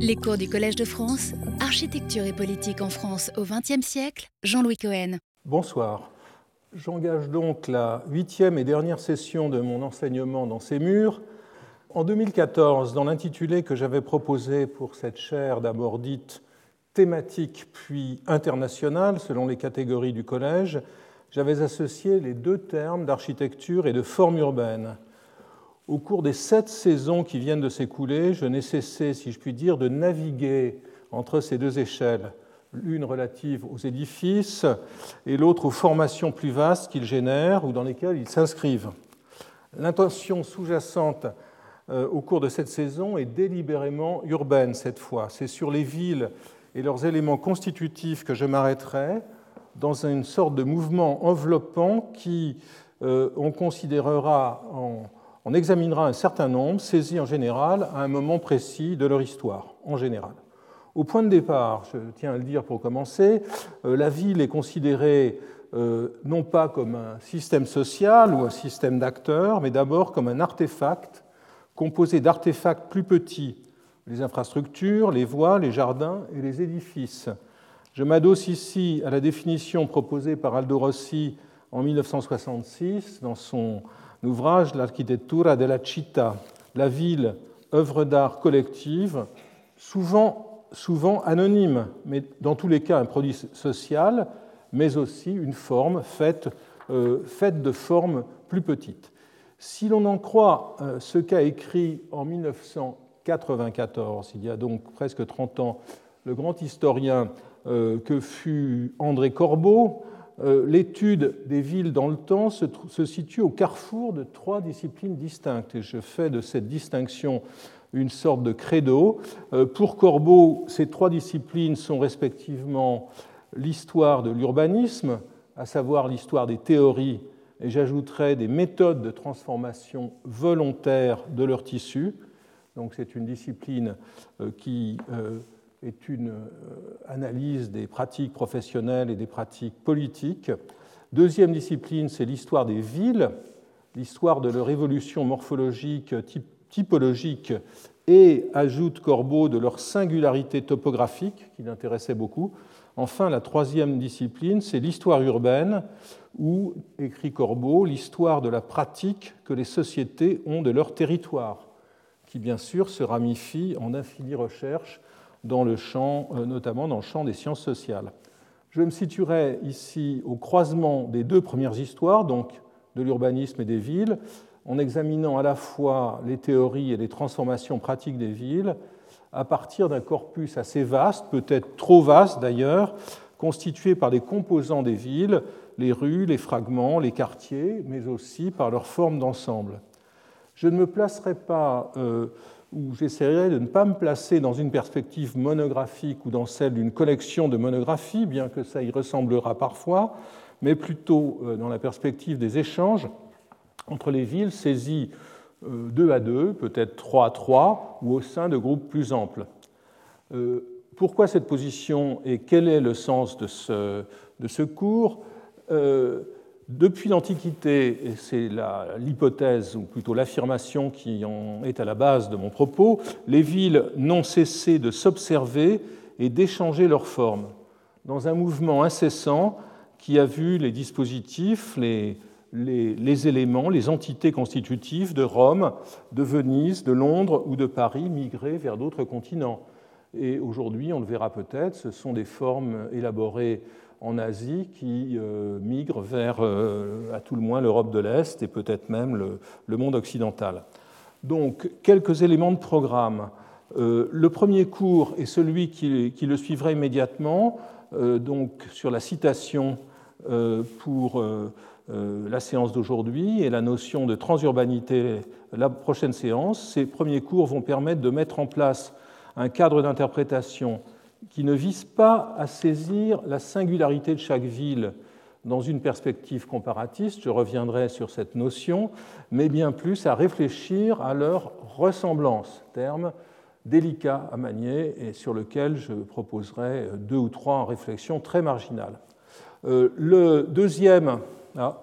Les cours du Collège de France, Architecture et politique en France au XXe siècle, Jean-Louis Cohen. Bonsoir. J'engage donc la huitième et dernière session de mon enseignement dans ces murs. En 2014, dans l'intitulé que j'avais proposé pour cette chaire d'abord dite thématique puis internationale selon les catégories du collège, j'avais associé les deux termes d'architecture et de forme urbaine. Au cours des sept saisons qui viennent de s'écouler, je n'ai cessé, si je puis dire, de naviguer entre ces deux échelles, l'une relative aux édifices et l'autre aux formations plus vastes qu'ils génèrent ou dans lesquelles ils s'inscrivent. L'intention sous-jacente euh, au cours de cette saison est délibérément urbaine cette fois. C'est sur les villes et leurs éléments constitutifs que je m'arrêterai dans une sorte de mouvement enveloppant qui, euh, on considérera en on examinera un certain nombre, saisis en général à un moment précis de leur histoire, en général. Au point de départ, je tiens à le dire pour commencer, euh, la ville est considérée euh, non pas comme un système social ou un système d'acteurs, mais d'abord comme un artefact composé d'artefacts plus petits, les infrastructures, les voies, les jardins et les édifices. Je m'adosse ici à la définition proposée par Aldo Rossi en 1966 dans son l'ouvrage L'architectura della città, la ville, œuvre d'art collective, souvent, souvent anonyme, mais dans tous les cas un produit social, mais aussi une forme faite, euh, faite de formes plus petites. Si l'on en croit euh, ce qu'a écrit en 1994, il y a donc presque 30 ans, le grand historien euh, que fut André Corbeau, l'étude des villes dans le temps se, situe au carrefour de trois disciplines distinctes. Et je fais de cette distinction une sorte de credo. Euh, pour Corbeau, ces trois disciplines sont respectivement l'histoire de l'urbanisme, à savoir l'histoire des théories, et j'ajouterai des méthodes de transformation volontaire de leur tissu. Donc c'est une discipline euh, qui est une euh, analyse des pratiques professionnelles et des pratiques politiques. Deuxième discipline, c'est l'histoire des villes, l'histoire de leur évolution morphologique, typologique et, ajoute Corbeau, de leur singularité topographique, qui l'intéressait beaucoup. Enfin, la troisième discipline, c'est l'histoire urbaine, où, écrit Corbeau, l'histoire de la pratique que les sociétés ont de leur territoire, qui bien sûr se ramifie en infinies recherches dans le champ, euh, notamment dans le champ des sciences sociales. Je me situerai ici au croisement des deux premières histoires, donc de l'urbanisme et des villes, en examinant à la fois les théories et les transformations pratiques des villes à partir d'un corpus assez vaste, peut-être trop vaste d'ailleurs, constitué par les composants des villes, les rues, les fragments, les quartiers, mais aussi par leur forme d'ensemble. Je ne me placerai pas euh, où j'essaierai de ne pas me placer dans une perspective monographique ou dans celle d'une collection de monographies, bien que ça y ressemblera parfois, mais plutôt euh, dans la perspective des échanges entre les villes saisies euh, deux à deux, peut-être trois à trois, ou au sein de groupes plus amples. Euh, pourquoi cette position et quel est le sens de ce, de ce cours? Depuis l'Antiquité, et c'est l'hypothèse, ou plutôt l'affirmation qui est à la base de mon propos, les villes n'ont cessé de s'observer et d'échanger leurs formes, dans un mouvement incessant qui a vu les dispositifs, les, éléments, les entités constitutives de Rome, de Venise, de Londres ou de Paris migrer vers d'autres continents. Et aujourd'hui, on le verra peut-être, ce sont des formes élaborées en Asie qui euh, migrent vers, euh, à tout le moins, l'Europe de l'Est et peut-être même le, monde occidental. Donc, quelques éléments de programme. Euh, le premier cours est celui qui, le suivra immédiatement, donc sur la citation pour la séance d'aujourd'hui et la notion de transurbanité, la prochaine séance. Ces premiers cours vont permettre de mettre en place un cadre d'interprétation qui ne vise pas à saisir la singularité de chaque ville dans une perspective comparatiste, je reviendrai sur cette notion, mais bien plus à réfléchir à leur ressemblance, terme délicat à manier et sur lequel je proposerai deux ou trois réflexions très marginales. Euh, le deuxième, ah,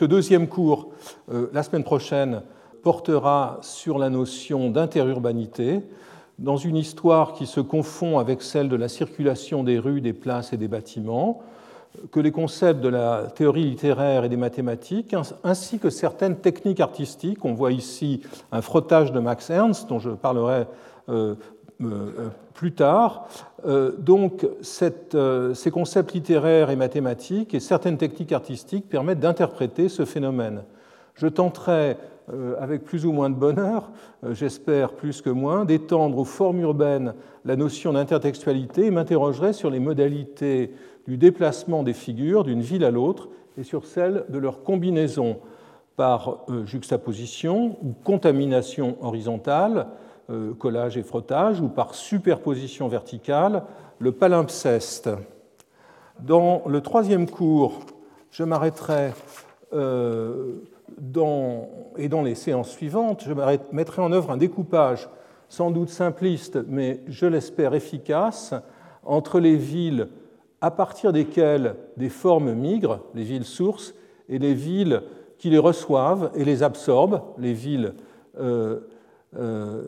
le deuxième cours, euh, la semaine prochaine, portera sur la notion d'interurbanité dans une histoire qui se confond avec celle de la circulation des rues, des places et des bâtiments, que les concepts de la théorie littéraire et des mathématiques, ainsi que certaines techniques artistiques. On voit ici un frottage de Max Ernst, dont je parlerai euh, euh, plus tard. Euh, donc, ces concepts littéraires et mathématiques et certaines techniques artistiques permettent d'interpréter ce phénomène. Je tenterai avec plus ou moins de bonheur, euh, j'espère plus que moins, d'étendre aux formes urbaines la notion d'intertextualité et m'interrogerai sur les modalités du déplacement des figures d'une ville à l'autre et sur celles de leur combinaison par euh, juxtaposition ou contamination horizontale, collage et frottage, ou par superposition verticale, le palimpseste. Dans le troisième cours, je m'arrêterai et dans les séances suivantes, je mettrai en œuvre un découpage sans doute simpliste, mais je l'espère efficace, entre les villes à partir desquelles des formes migrent, les villes sources, et les villes qui les reçoivent et les absorbent, les villes euh, euh,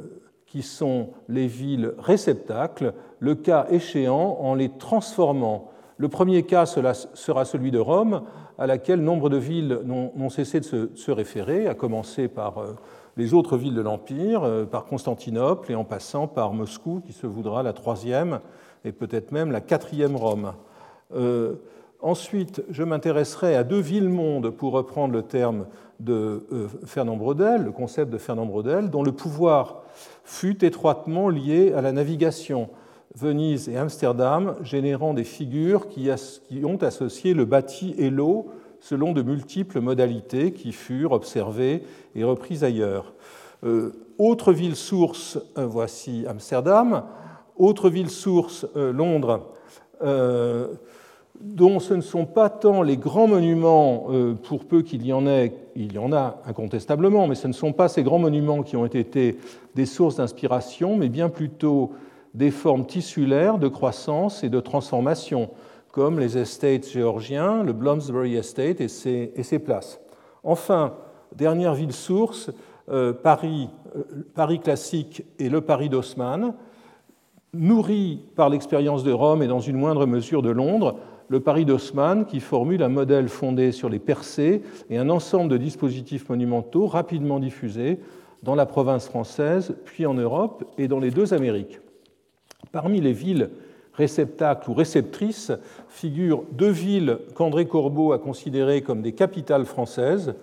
qui sont les villes réceptacles, le cas échéant en les transformant. Le premier cas sera celui de Rome, à laquelle nombre de villes n'ont cessé de se, référer, à commencer par euh, les autres villes de l'Empire, euh, par Constantinople et en passant par Moscou, qui se voudra la troisième et peut-être même la quatrième Rome. Euh, ensuite, je m'intéresserai à deux villes-mondes, pour reprendre le terme de Fernand Braudel, le concept de Fernand Braudel, dont le pouvoir fut étroitement lié à la navigation. Venise et Amsterdam, générant des figures qui, ont associé le bâti et l'eau selon de multiples modalités qui furent observées et reprises ailleurs. Euh, autre ville source, euh, voici Amsterdam. Autre ville source, euh, Londres, dont ce ne sont pas tant les grands monuments, pour peu qu'il y en ait, il y en a incontestablement, mais ce ne sont pas ces grands monuments qui ont été des sources d'inspiration, mais bien plutôt des formes tissulaires de croissance et de transformation, comme les estates géorgiens, le Bloomsbury Estate et ses, places. Enfin, dernière ville source, euh, Paris, euh, Paris classique et le Paris d'Haussmann, nourri par l'expérience de Rome et dans une moindre mesure de Londres, le Paris d'Haussmann qui formule un modèle fondé sur les percées et un ensemble de dispositifs monumentaux rapidement diffusés dans la province française, puis en Europe et dans les deux Amériques. Parmi les villes réceptacles ou réceptrices figurent deux villes qu'André Corbeau a considérées comme des capitales françaises,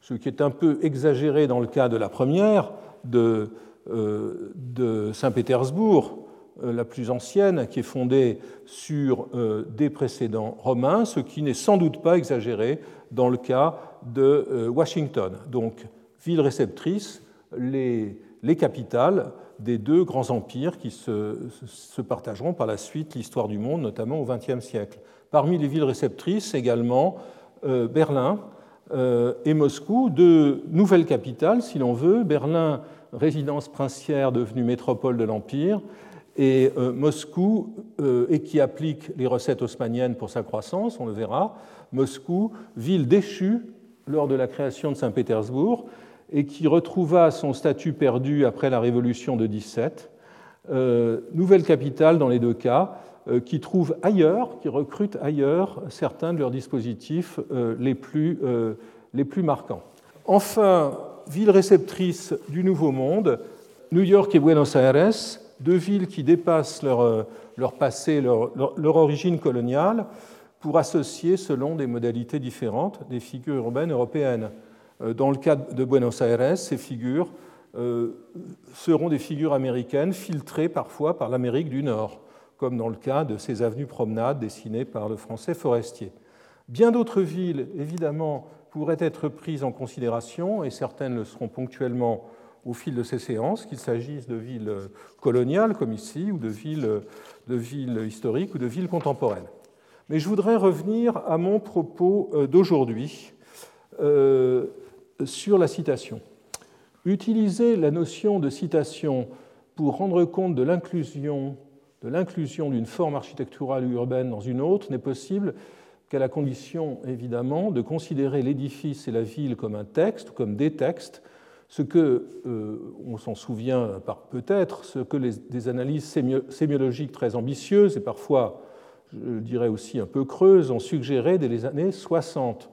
ce qui est un peu exagéré dans le cas de la première, de, euh, Saint-Pétersbourg, euh, la plus ancienne, qui est fondée sur euh, des précédents romains, ce qui n'est sans doute pas exagéré dans le cas de Washington. Donc, ville réceptrice, les, les capitales des deux grands empires qui se, partageront par la suite l'histoire du monde, notamment au XXe siècle. Parmi les villes réceptrices également, euh, Berlin euh, et Moscou, deux nouvelles capitales, si l'on veut. Berlin, résidence princière devenue métropole de l'Empire, et euh, Moscou, et qui applique les recettes haussmanniennes pour sa croissance, on le verra. Moscou, ville déchue lors de la création de Saint-Pétersbourg, et qui retrouva son statut perdu après la Révolution de 17. Euh, nouvelle capitale dans les deux cas, euh, qui trouve ailleurs, qui recrute ailleurs certains de leurs dispositifs euh, les, plus, marquants. Enfin, ville réceptrice du Nouveau Monde, New York et Buenos Aires, deux villes qui dépassent leur, leur passé, leur, leur, origine coloniale, pour associer, selon des modalités différentes, des figures urbaines européennes. Euh, dans le cas de Buenos Aires, ces figures euh, seront des figures américaines filtrées parfois par l'Amérique du Nord, comme dans le cas de ces avenues promenades dessinées par le français Forestier. Bien d'autres villes, évidemment, pourraient être prises en considération, et certaines le seront ponctuellement au fil de ces séances, qu'il s'agisse de villes coloniales comme ici, ou de villes, historiques ou de villes contemporaines. Mais je voudrais revenir à mon propos euh, d'aujourd'hui sur la citation. Utiliser la notion de citation pour rendre compte de l'inclusion d'une forme architecturale urbaine dans une autre n'est possible qu'à la condition, évidemment, de considérer l'édifice et la ville comme un texte, comme des textes, Ce que, euh, on s'en souvient peut-être, ce que des analyses sémiologiques très ambitieuses et parfois, je dirais aussi un peu creuses, ont suggéré dès les années 60.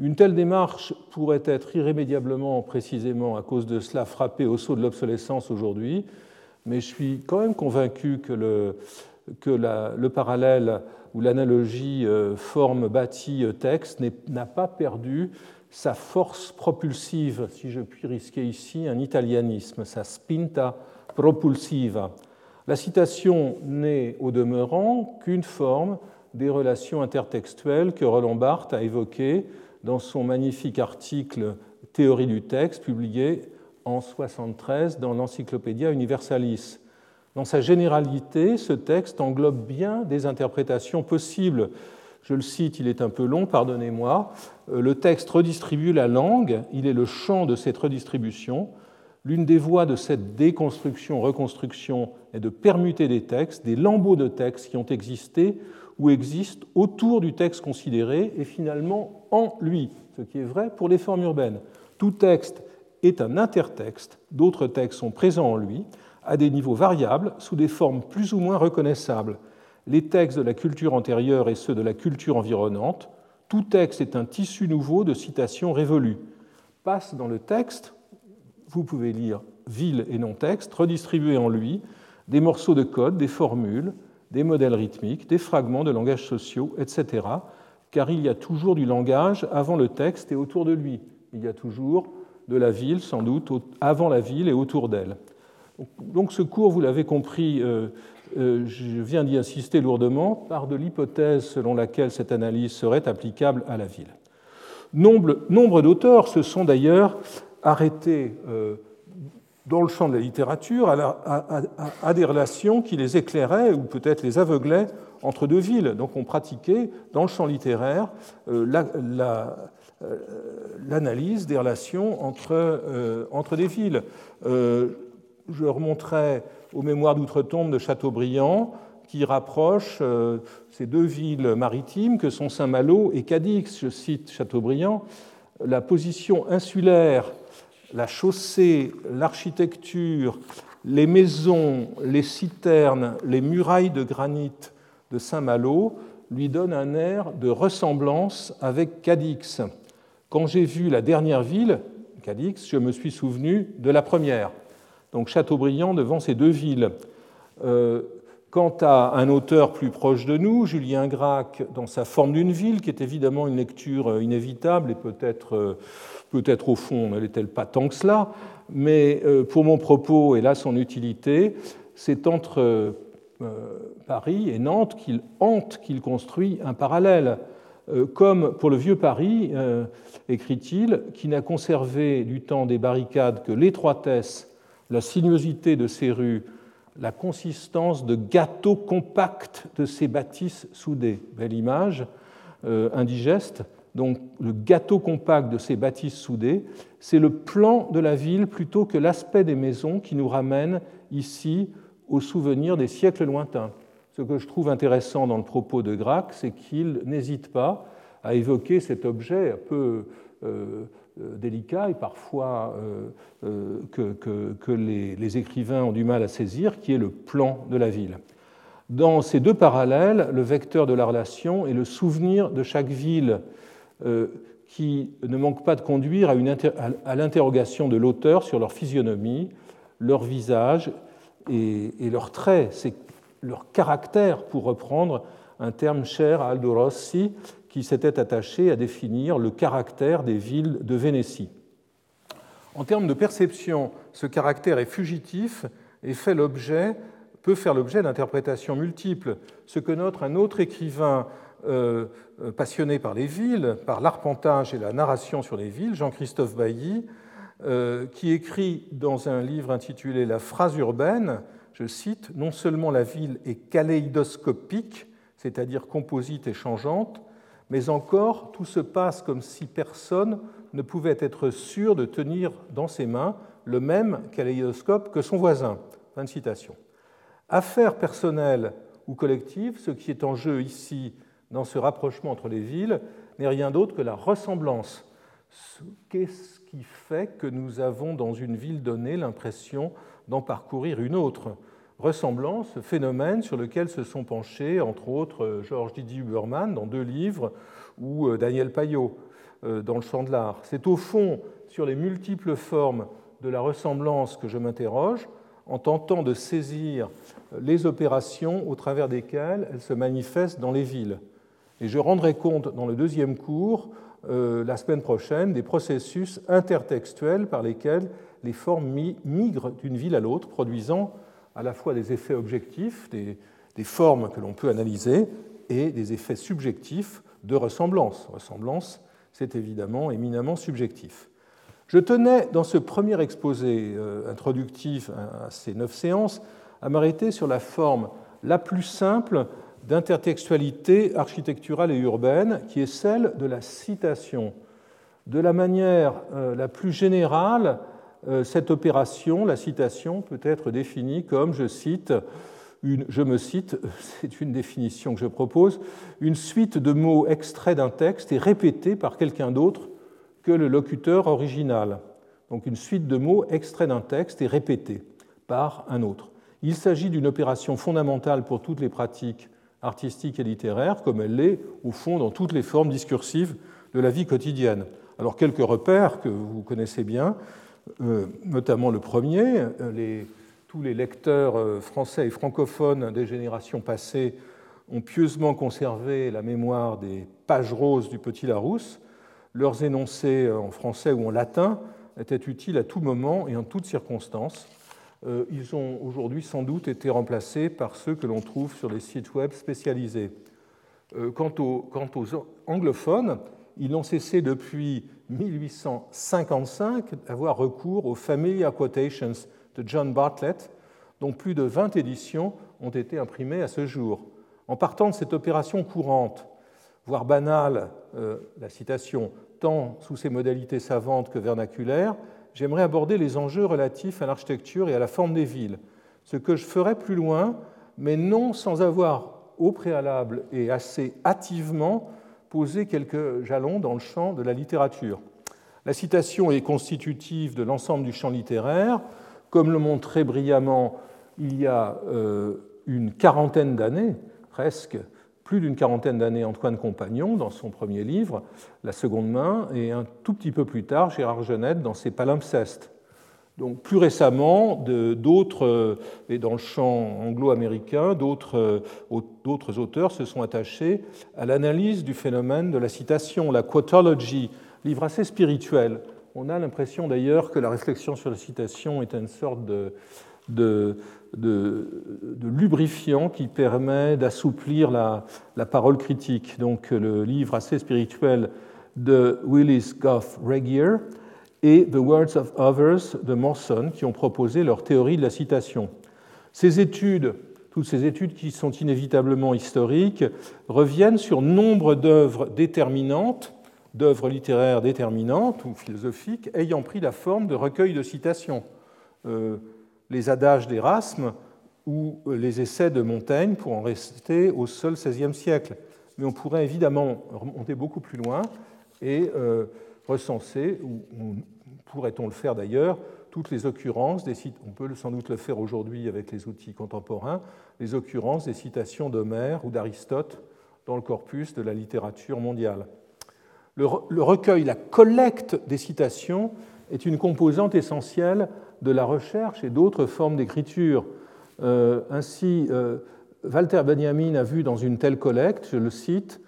Une telle démarche pourrait être irrémédiablement, précisément à cause de cela, frappée au saut de l'obsolescence aujourd'hui, mais je suis quand même convaincu que le, parallèle ou l'analogie euh, forme-bâti-texte n'a pas perdu sa force propulsive, si je puis risquer ici un italianisme, sa spinta propulsiva. La citation n'est au demeurant qu'une forme des relations intertextuelles que Roland Barthes a évoquées dans son magnifique article Théorie du texte, publié en 1973 dans l'Encyclopédia Universalis. Dans sa généralité, ce texte englobe bien des interprétations possibles. Je le cite, il est un peu long, pardonnez-moi. Euh, le texte redistribue la langue, il est le champ de cette redistribution. L'une des voies de cette déconstruction-reconstruction est de permuter des textes, des lambeaux de textes qui ont existé ou existent autour du texte considéré et finalement en lui, ce qui est vrai pour les formes urbaines. Tout texte est un intertexte, d'autres textes sont présents en lui, à des niveaux variables, sous des formes plus ou moins reconnaissables. Les textes de la culture antérieure et ceux de la culture environnante, tout texte est un tissu nouveau de citations révolues. Passe dans le texte, vous pouvez lire ville et non-texte, redistribués en lui, des morceaux de code, des formules, des modèles rythmiques, des fragments de langages sociaux, etc. Car il y a toujours du langage avant le texte et autour de lui. Il y a toujours de la ville, sans doute, avant la ville et autour d'elle. Donc ce cours, vous l'avez compris, euh, euh, je viens d'y insister lourdement, part de l'hypothèse selon laquelle cette analyse serait applicable à la ville. Nombre, d'auteurs se sont d'ailleurs arrêtés euh, dans le champ de la littérature à, des relations qui les éclairaient ou peut-être les aveuglaient entre deux villes. Donc on pratiquait dans le champ littéraire l'analyse des relations entre, entre des villes je remonterai aux mémoires d'outre-tombe de Chateaubriand, qui rapproche euh, ces deux villes maritimes que sont Saint-Malo et Cadix. Je cite Chateaubriand La position insulaire, la chaussée, l'architecture, les maisons, les citernes, les murailles de granit de Saint-Malo lui donnent un air de ressemblance avec Cadix. Quand j'ai vu la dernière ville, Cadix, je me suis souvenu de la première donc Chateaubriand devant ces deux villes. Euh, quant à un auteur plus proche de nous, Julien Gracq, dans sa forme d'une ville, qui est évidemment une lecture euh, inévitable et peut-être euh, peut-être au fond ne l'est-elle pas tant que cela, mais pour mon propos et là son utilité, c'est entre Paris et Nantes qu'il hante qu'il construit un parallèle. Comme pour le vieux Paris, écrit-il, qui n'a conservé du temps des barricades que l'étroitesse la sinuosité de ces rues, la consistance de gâteaux compacts de ces bâtisses soudées. Belle image, euh, indigeste. Donc le gâteau compact de ces bâtisses soudées, c'est le plan de la ville plutôt que l'aspect des maisons qui nous ramène ici au souvenir des siècles lointains. Ce que je trouve intéressant dans le propos de Gracq, c'est qu'il n'hésite pas à évoquer cet objet un peu euh, délicat et parfois euh, euh, que, les, écrivains ont du mal à saisir, qui est le plan de la ville. Dans ces deux parallèles, le vecteur de la relation est le souvenir de chaque ville qui ne manque pas de conduire à, l'interrogation de l'auteur sur leur physionomie, leur visage et, et leurs traits, leur caractère, pour reprendre un terme cher à Aldo Rossi, qui s'était attaché à définir le caractère des villes de Vénétie. En termes de perception, ce caractère est fugitif et peut faire l'objet d'interprétations multiples, ce que note un autre écrivain euh, passionné par les villes, par l'arpentage et la narration sur les villes, Jean-Christophe Bailly, euh, qui écrit dans un livre intitulé La phrase urbaine, je cite, Non seulement la ville est kaléidoscopique, c'est-à-dire composite et changeante, mais encore tout se passe comme si personne ne pouvait être sûr de tenir dans ses mains le même kaléidoscope que son voisin. Fin de citation. Affaire personnelle ou collective, ce qui est en jeu ici dans ce rapprochement entre les villes n'est rien d'autre que la ressemblance. qu'est-ce qui fait que nous avons dans une ville donnée l'impression d'en parcourir une autre? Ressemblance, phénomène sur lequel se sont penchés, entre autres, Georges Didier Huberman dans deux livres ou euh, Daniel Payot euh, dans le champ de l'art. C'est au fond sur les multiples formes de la ressemblance que je m'interroge en tentant de saisir les opérations au travers desquelles elles se manifestent dans les villes. Et je rendrai compte dans le deuxième cours, euh, la semaine prochaine, des processus intertextuels par lesquels les formes migrent d'une ville à l'autre, produisant à la fois des effets objectifs, des, formes que l'on peut analyser, et des effets subjectifs de ressemblance. Ressemblance, c'est évidemment éminemment subjectif. Je tenais, dans ce premier exposé euh, introductif à ces neuf séances, à m'arrêter sur la forme la plus simple d'intertextualité architecturale et urbaine, qui est celle de la citation. De la manière euh, la plus générale, cette opération, la citation, peut être définie comme, je cite, je me cite, c'est une définition que je propose, une suite de mots extraits d'un texte et répétés par quelqu'un d'autre que le locuteur original. Donc une suite de mots extraits d'un texte et répétés par un autre. Il s'agit d'une opération fondamentale pour toutes les pratiques artistique et littéraire, comme elle l'est au fond dans toutes les formes discursives de la vie quotidienne. Alors quelques repères que vous connaissez bien, euh, notamment le premier, euh, tous les lecteurs euh, français et francophones des générations passées ont pieusement conservé la mémoire des pages roses du Petit Larousse. Leurs énoncés en français ou en latin étaient utiles à tout moment et en toutes circonstances. Euh, ils ont aujourd'hui sans doute été remplacés par ceux que l'on trouve sur les sites web spécialisés. Euh, quant aux, anglophones, ils n'ont cessé depuis 1855 d'avoir recours aux Familiar Quotations de John Bartlett, dont plus de 20 éditions ont été imprimées à ce jour. En partant de cette opération courante, voire banale, euh, la citation, tant sous ses modalités savantes que vernaculaires, j'aimerais aborder les enjeux relatifs à l'architecture et à la forme des villes, ce que je ferai plus loin, mais non sans avoir au préalable et assez hâtivement posé quelques jalons dans le champ de la littérature. La citation est constitutive de l'ensemble du champ littéraire, comme le montrait brillamment il y a euh, une quarantaine d'années, presque, plus d'une quarantaine d'années Antoine Compagnon dans son premier livre, La seconde main, et un tout petit peu plus tard Gérard Genette dans ses palimpsestes. Donc plus récemment, d'autres, et dans le champ anglo-américain, d'autres auteurs se sont attachés à l'analyse du phénomène de la citation, la quotology, livre assez spirituel. On a l'impression d'ailleurs que la réflexion sur la citation est une sorte de, lubrifiant qui permet d'assouplir la, parole critique. Donc le livre assez spirituel de Willis Goff Regier et The Words of Others de Morson qui ont proposé leur théorie de la citation. Ces études, toutes ces études qui sont inévitablement historiques, reviennent sur nombre d'œuvres déterminantes, d'œuvres littéraires déterminantes ou philosophiques ayant pris la forme de recueils de citations. Euh, les adages d'Erasme ou les essais de Montaigne pour en rester au seul XVIe siècle. Mais on pourrait évidemment remonter beaucoup plus loin et euh, recenser, ou pourrait-on le faire d'ailleurs, toutes les occurrences, des on peut sans doute le faire aujourd'hui avec les outils contemporains, les occurrences des citations d'Homère ou d'Aristote dans le corpus de la littérature mondiale. Le, recueil, la collecte des citations est une composante essentielle de la recherche et d'autres formes d'écriture. Euh, ainsi, euh, Walter Benjamin a vu dans une telle collecte, je le cite,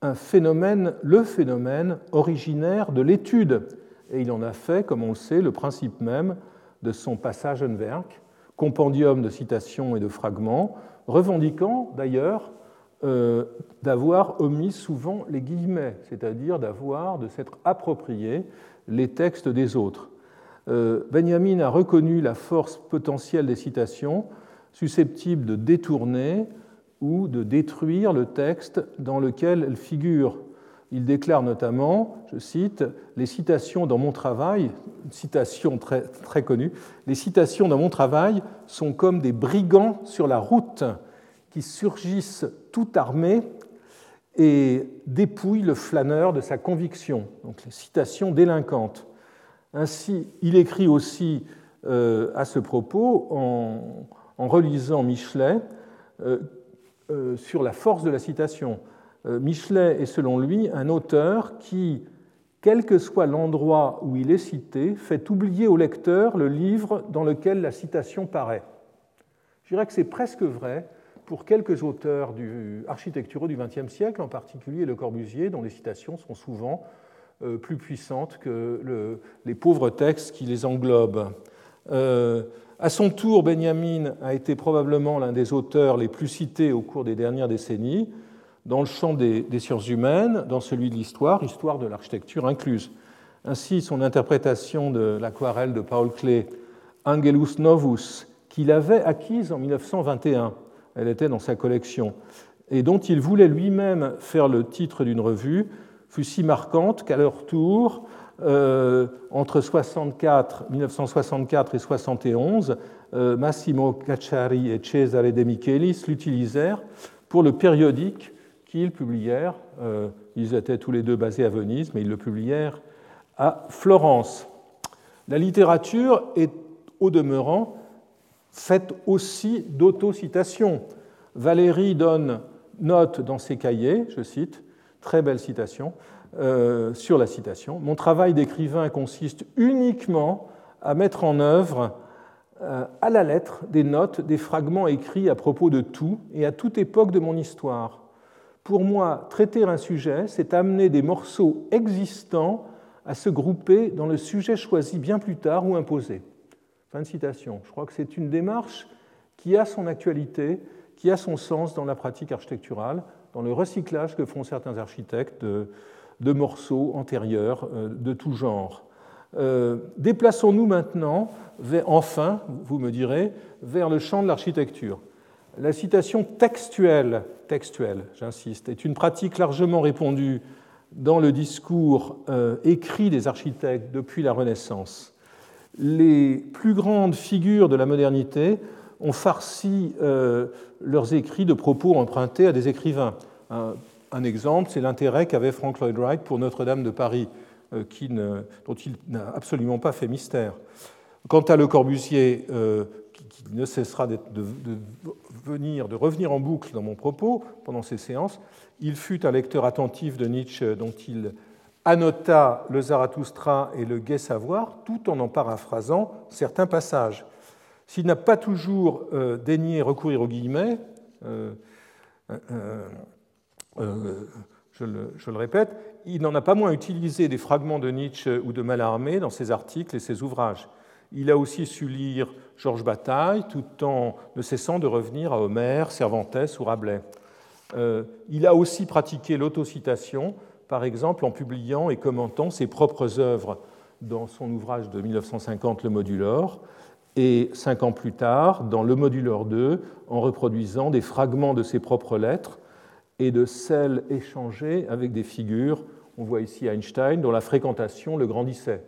un phénomène, le phénomène originaire de l'étude. Et il en a fait, comme on le sait, le principe même de son passage Passagenwerk, compendium de citations et de fragments, revendiquant d'ailleurs euh, d'avoir omis souvent les guillemets, c'est-à-dire d'avoir, de s'être approprié les textes des autres. Euh, Benjamin a reconnu la force potentielle des citations susceptibles de détourner ou de détruire le texte dans lequel elles figurent. Il déclare notamment, je cite, Les citations dans mon travail, une citation très, très connue, les citations dans mon travail sont comme des brigands sur la route qui surgissent tout armés et dépouille le flâneur de sa conviction, donc les citations délinquantes. Ainsi, il écrit aussi euh, à ce propos, en, relisant Michelet, euh, euh, sur la force de la citation. Michelet est selon lui un auteur qui, quel que soit l'endroit où il est cité, fait oublier au lecteur le livre dans lequel la citation paraît. Je dirais que c'est presque vrai pour quelques auteurs du, architecturaux du XXe siècle, en particulier Le Corbusier, dont les citations sont souvent plus puissantes que les pauvres textes qui les englobent. Euh, à son tour, Benjamin a été probablement l'un des auteurs les plus cités au cours des dernières décennies, dans le champ des, sciences humaines, dans celui de l'histoire, histoire de l'architecture incluse. Ainsi, son interprétation de l'aquarelle de Paul Klee, Angelus Novus, qu'il avait acquise en 1921, elle était dans sa collection, et dont il voulait lui-même faire le titre d'une revue, fut si marquante qu'à leur tour, euh, entre 64, 1964 et 71, euh, Massimo Cacciari et Cesare De Michelis l'utilisèrent pour le périodique qu'ils publièrent. Euh, ils étaient tous les deux basés à Venise, mais ils le publièrent à Florence. La littérature est, au demeurant, faite aussi d'autocitations. Valérie donne note dans ses cahiers, je cite, très belle citation, euh, sur la citation. Mon travail d'écrivain consiste uniquement à mettre en œuvre euh, à la lettre des notes, des fragments écrits à propos de tout et à toute époque de mon histoire. Pour moi, traiter un sujet, c'est amener des morceaux existants à se grouper dans le sujet choisi bien plus tard ou imposé. Fin de citation. Je crois que c'est une démarche qui a son actualité, qui a son sens dans la pratique architecturale, dans le recyclage que font certains architectes de, morceaux antérieurs euh, de tout genre. Euh, déplaçons-nous maintenant, enfin, vous me direz, vers le champ de l'architecture. La citation textuelle, textuelle, j'insiste, est une pratique largement répandue dans le discours euh, écrit des architectes depuis la Renaissance. Les plus grandes figures de la modernité ont farci leurs écrits de propos empruntés à des écrivains. Un exemple, c'est l'intérêt qu'avait Frank Lloyd Wright pour Notre-Dame de Paris, euh, dont il n'a absolument pas fait mystère. Quant à Le Corbusier, euh, qui, ne cessera de, venir, de revenir en boucle dans mon propos pendant ces séances, il fut un lecteur attentif de Nietzsche dont il annota le Zarathustra et le Gai Savoir, tout en en paraphrasant certains passages. S'il n'a pas toujours euh, daigné recourir aux guillemets, euh, je le, répète, il n'en a pas moins utilisé des fragments de Nietzsche ou de Mallarmé dans ses articles et ses ouvrages. Il a aussi su lire Georges Bataille tout en ne cessant de revenir à Homère, Cervantes ou Rabelais. Euh, il a aussi pratiqué l'autocitation, par exemple en publiant et commentant ses propres œuvres dans son ouvrage de 1950 Le Modulor, et cinq ans plus tard dans Le Modulor 2 en reproduisant des fragments de ses propres lettres et de celles échangées avec des figures. On voit ici Einstein, dont la fréquentation le grandissait,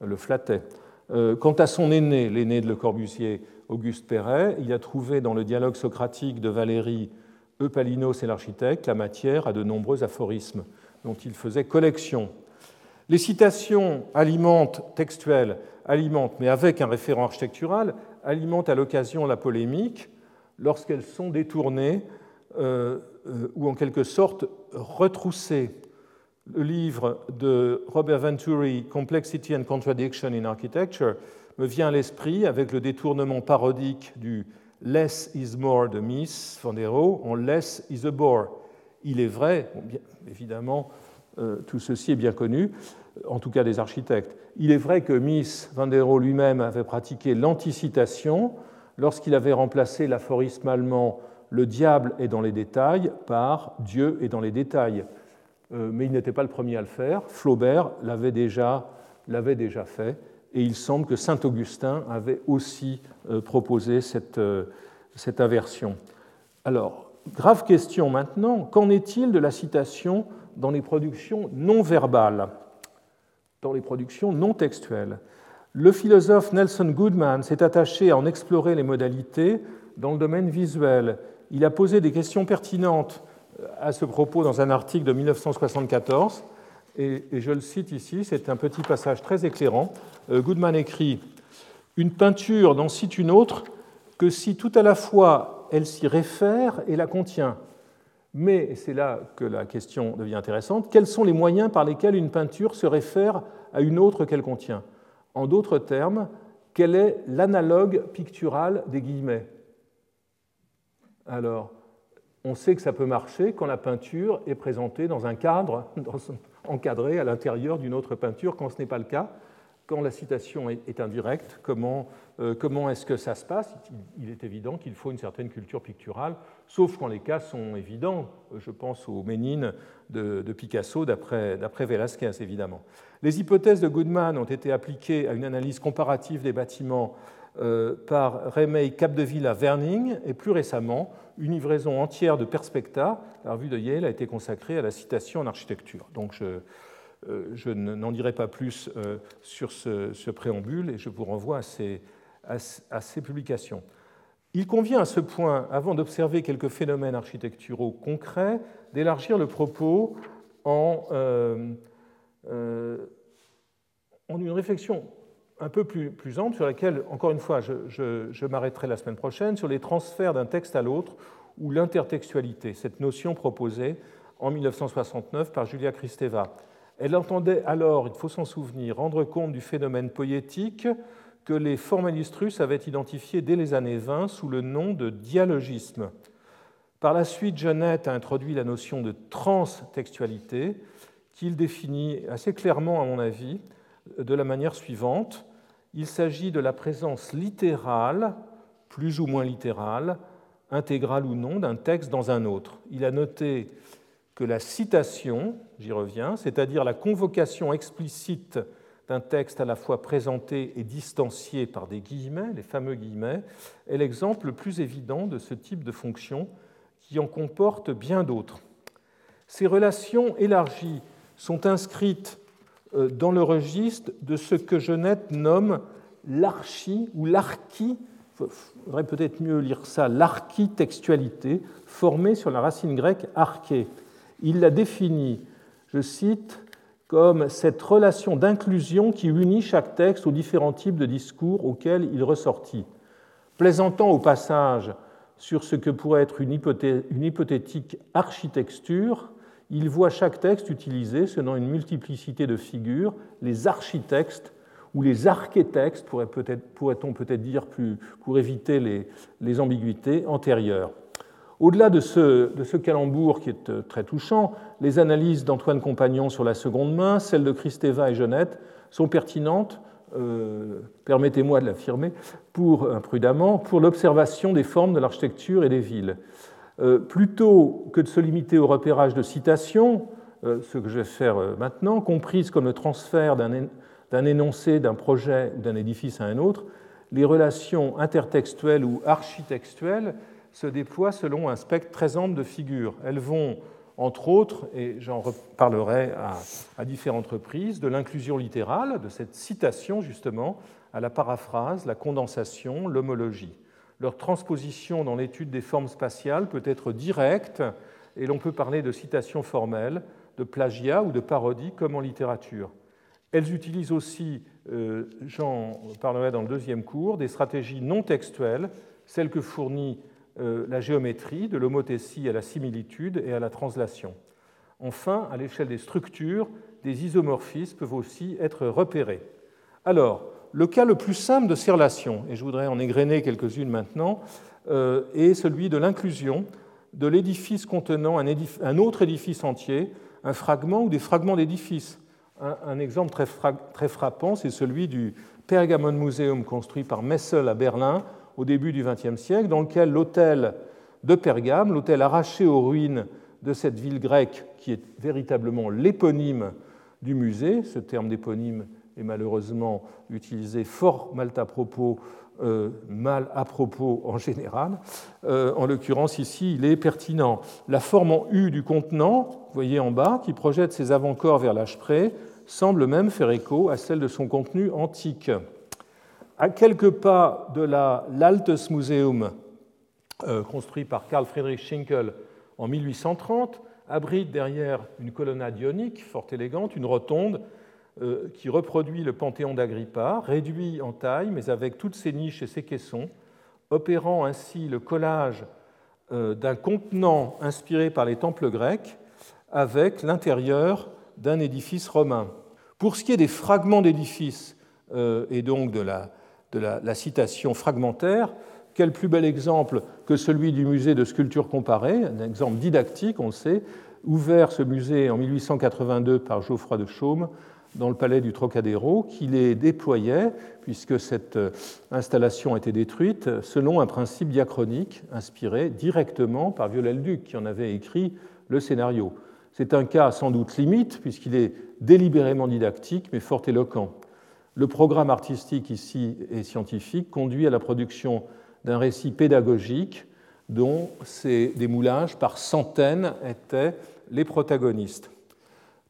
le flattait. Euh, quant à son aîné, l'aîné de Le Corbusier, Auguste Perret, il a trouvé dans le dialogue socratique de Valérie Eupalinos et l'architecte la matière à de nombreux aphorismes dont il faisait collection. Les citations alimentent, textuelles, alimentent, mais avec un référent architectural, alimentent à l'occasion la polémique lorsqu'elles sont détournées euh, euh, ou en quelque sorte retroussé le livre de Robert Venturi, Complexity and Contradiction in Architecture, me vient à l'esprit avec le détournement parodique du Less is more de Miss Van der Rohe en Less is a bore. Il est vrai, évidemment, euh, tout ceci est bien connu, en tout cas des architectes. Il est vrai que Miss Van der Rohe lui-même avait pratiqué l'anticitation lorsqu'il avait remplacé l'aphorisme allemand le diable est dans les détails par Dieu est dans les détails. Euh, mais il n'était pas le premier à le faire. Flaubert l'avait déjà, déjà fait. Et il semble que Saint Augustin avait aussi euh, proposé cette, euh, cette inversion. Alors, grave question maintenant, qu'en est-il de la citation dans les productions non verbales, dans les productions non textuelles Le philosophe Nelson Goodman s'est attaché à en explorer les modalités dans le domaine visuel il a posé des questions pertinentes à ce propos dans un article de 1974, et, je le cite ici, c'est un petit passage très éclairant. Goodman écrit Une peinture n'en cite une autre que si tout à la fois elle s'y réfère et la contient. Mais, et c'est là que la question devient intéressante, quels sont les moyens par lesquels une peinture se réfère à une autre qu'elle contient? En d'autres termes, quel est l'analogue pictural des guillemets? Alors, on sait que ça peut marcher quand la peinture est présentée dans un cadre, encadré à l'intérieur d'une autre peinture, quand ce n'est pas le cas quand la citation est indirecte, comment, euh, comment est-ce que ça se passe? Il est évident qu'il faut une certaine culture picturale, sauf quand les cas sont évidents. Je pense aux Ménines de, Picasso d'après Velázquez, évidemment. Les hypothèses de Goodman ont été appliquées à une analyse comparative des bâtiments par Remey Capdeville à Verning, et plus récemment, une livraison entière de Perspecta, la revue de Yale, a été consacrée à la citation en architecture. Donc je, euh, je n'en dirai pas plus euh, sur ce, préambule et je vous renvoie à ces, publications. Il convient à ce point, avant d'observer quelques phénomènes architecturaux concrets, d'élargir le propos en, euh, une réflexion un peu plus, ample sur laquelle, encore une fois, je m'arrêterai la semaine prochaine, sur les transferts d'un texte à l'autre ou l'intertextualité, cette notion proposée en 1969 par Julia Kristeva. Elle entendait alors, il faut s'en souvenir, rendre compte du phénomène poétique que les formalistes russes avaient identifié dès les années 20 sous le nom de dialogisme. Par la suite, Jeannette a introduit la notion de transtextualité, qu'il définit assez clairement, à mon avis, de la manière suivante. Il s'agit de la présence littérale, plus ou moins littérale, intégrale ou non, d'un texte dans un autre. Il a noté que la citation, j'y reviens, c'est-à-dire la convocation explicite d'un texte à la fois présenté et distancié par des guillemets, les fameux guillemets, est l'exemple le plus évident de ce type de fonction qui en comporte bien d'autres. Ces relations élargies sont inscrites dans le registre de ce que Genette nomme l'archi ou l'archi, il faudrait peut-être mieux lire ça, l'architextualité, formée sur la racine grecque arché, il la définit, je cite, comme cette relation d'inclusion qui unit chaque texte aux différents types de discours auxquels il ressortit. Plaisantant au passage sur ce que pourrait être une, hypothétique architecture, il voit chaque texte utilisé selon une multiplicité de figures, les architextes ou les archétextes, pourrait-on peut-être dire pour éviter les ambiguïtés antérieures. Au-delà de ce, calembour qui est euh, très touchant, les analyses d'Antoine Compagnon sur la seconde main, celles de Christeva et Jeannette, sont pertinentes, euh, permettez-moi de l'affirmer, pour, imprudemment, pour l'observation des formes de l'architecture et des villes. Euh, plutôt que de se limiter au repérage de citations, ce que je vais faire maintenant, comprises comme le transfert d'un énoncé, d'un projet ou d'un édifice à un autre, les relations intertextuelles ou architectuelles se déploient selon un spectre très ample de figures. Elles vont, entre autres, et j'en reparlerai à, différentes reprises, de l'inclusion littérale, de cette citation justement, à la paraphrase, la condensation, l'homologie. Leur transposition dans l'étude des formes spatiales peut être directe, et l'on peut parler de citation formelle, de plagiat ou de parodie comme en littérature. Elles utilisent aussi, euh, j'en parlerai dans le deuxième cours, des stratégies non textuelles, celles que fournit euh, la géométrie, de l'homothétie à la similitude et à la translation. Enfin, à l'échelle des structures, des isomorphismes peuvent aussi être repérés. Alors, le cas le plus simple de ces relations, et je voudrais en égrener quelques-unes maintenant, euh, est celui de l'inclusion de l'édifice contenant un, autre édifice entier, un fragment ou des fragments d'édifices. Un, exemple très, très frappant, c'est celui du Pergamon Museum construit par Messel à Berlin au début du XXe siècle, dans lequel l'hôtel de Pergame, l'hôtel arraché aux ruines de cette ville grecque qui est véritablement l'éponyme du musée, ce terme d'éponyme est malheureusement utilisé fort mal à propos, euh, mal à propos en général. Euh, en l'occurrence, ici, il est pertinent. La forme en U du contenant, vous voyez en bas, qui projette ses avant-corps vers l'âge près, semble même faire écho à celle de son contenu antique à quelques pas de l'Altes Museum, euh, construit par Karl Friedrich Schinkel en 1830, abrite derrière une colonnade ionique fort élégante une rotonde qui reproduit le panthéon d'Agrippa, réduit en taille, mais avec toutes ses niches et ses caissons, opérant ainsi le collage euh, d'un contenant inspiré par les temples grecs avec l'intérieur d'un édifice romain. Pour ce qui est des fragments d'édifices euh, et donc de, la, la, citation fragmentaire, quel plus bel exemple que celui du musée de sculpture comparée, un exemple didactique, on le sait, ouvert ce musée en 1882 par Geoffroy de Chaume dans le palais du Trocadéro, qui les déployait, puisque cette euh, installation a été détruite, selon un principe diachronique inspiré directement par Viollet-le-Duc, qui en avait écrit le scénario. C'est un cas sans doute limite, puisqu'il est délibérément didactique, mais fort éloquent. Le programme artistique ici et scientifique conduit à la production d'un récit pédagogique dont ces démoulages par centaines étaient les protagonistes.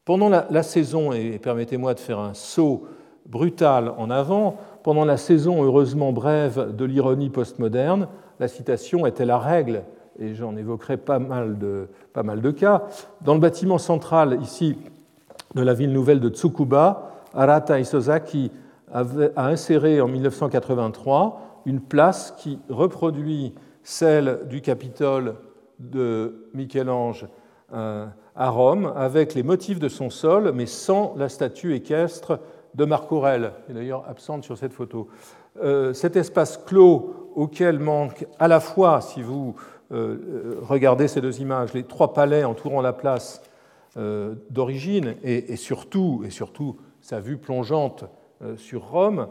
Pendant la, saison, et permettez-moi de faire un saut brutal en avant, pendant la saison heureusement brève de l'ironie postmoderne, la citation était la règle, et j'en évoquerai pas mal, de, pas mal de cas. Dans le bâtiment central ici de la ville nouvelle de Tsukuba, Arata Isozaki a inséré en 1983 une place qui reproduit celle du Capitole de Michel-Ange à Rome avec les motifs de son sol, mais sans la statue équestre de Marc Aurèle, qui est d'ailleurs absente sur cette photo. Euh, cet espace clos auquel manque à la fois, si vous euh, regardez ces deux images, les trois palais entourant la place euh, d'origine et, surtout, et surtout sa vue plongeante sur Rome,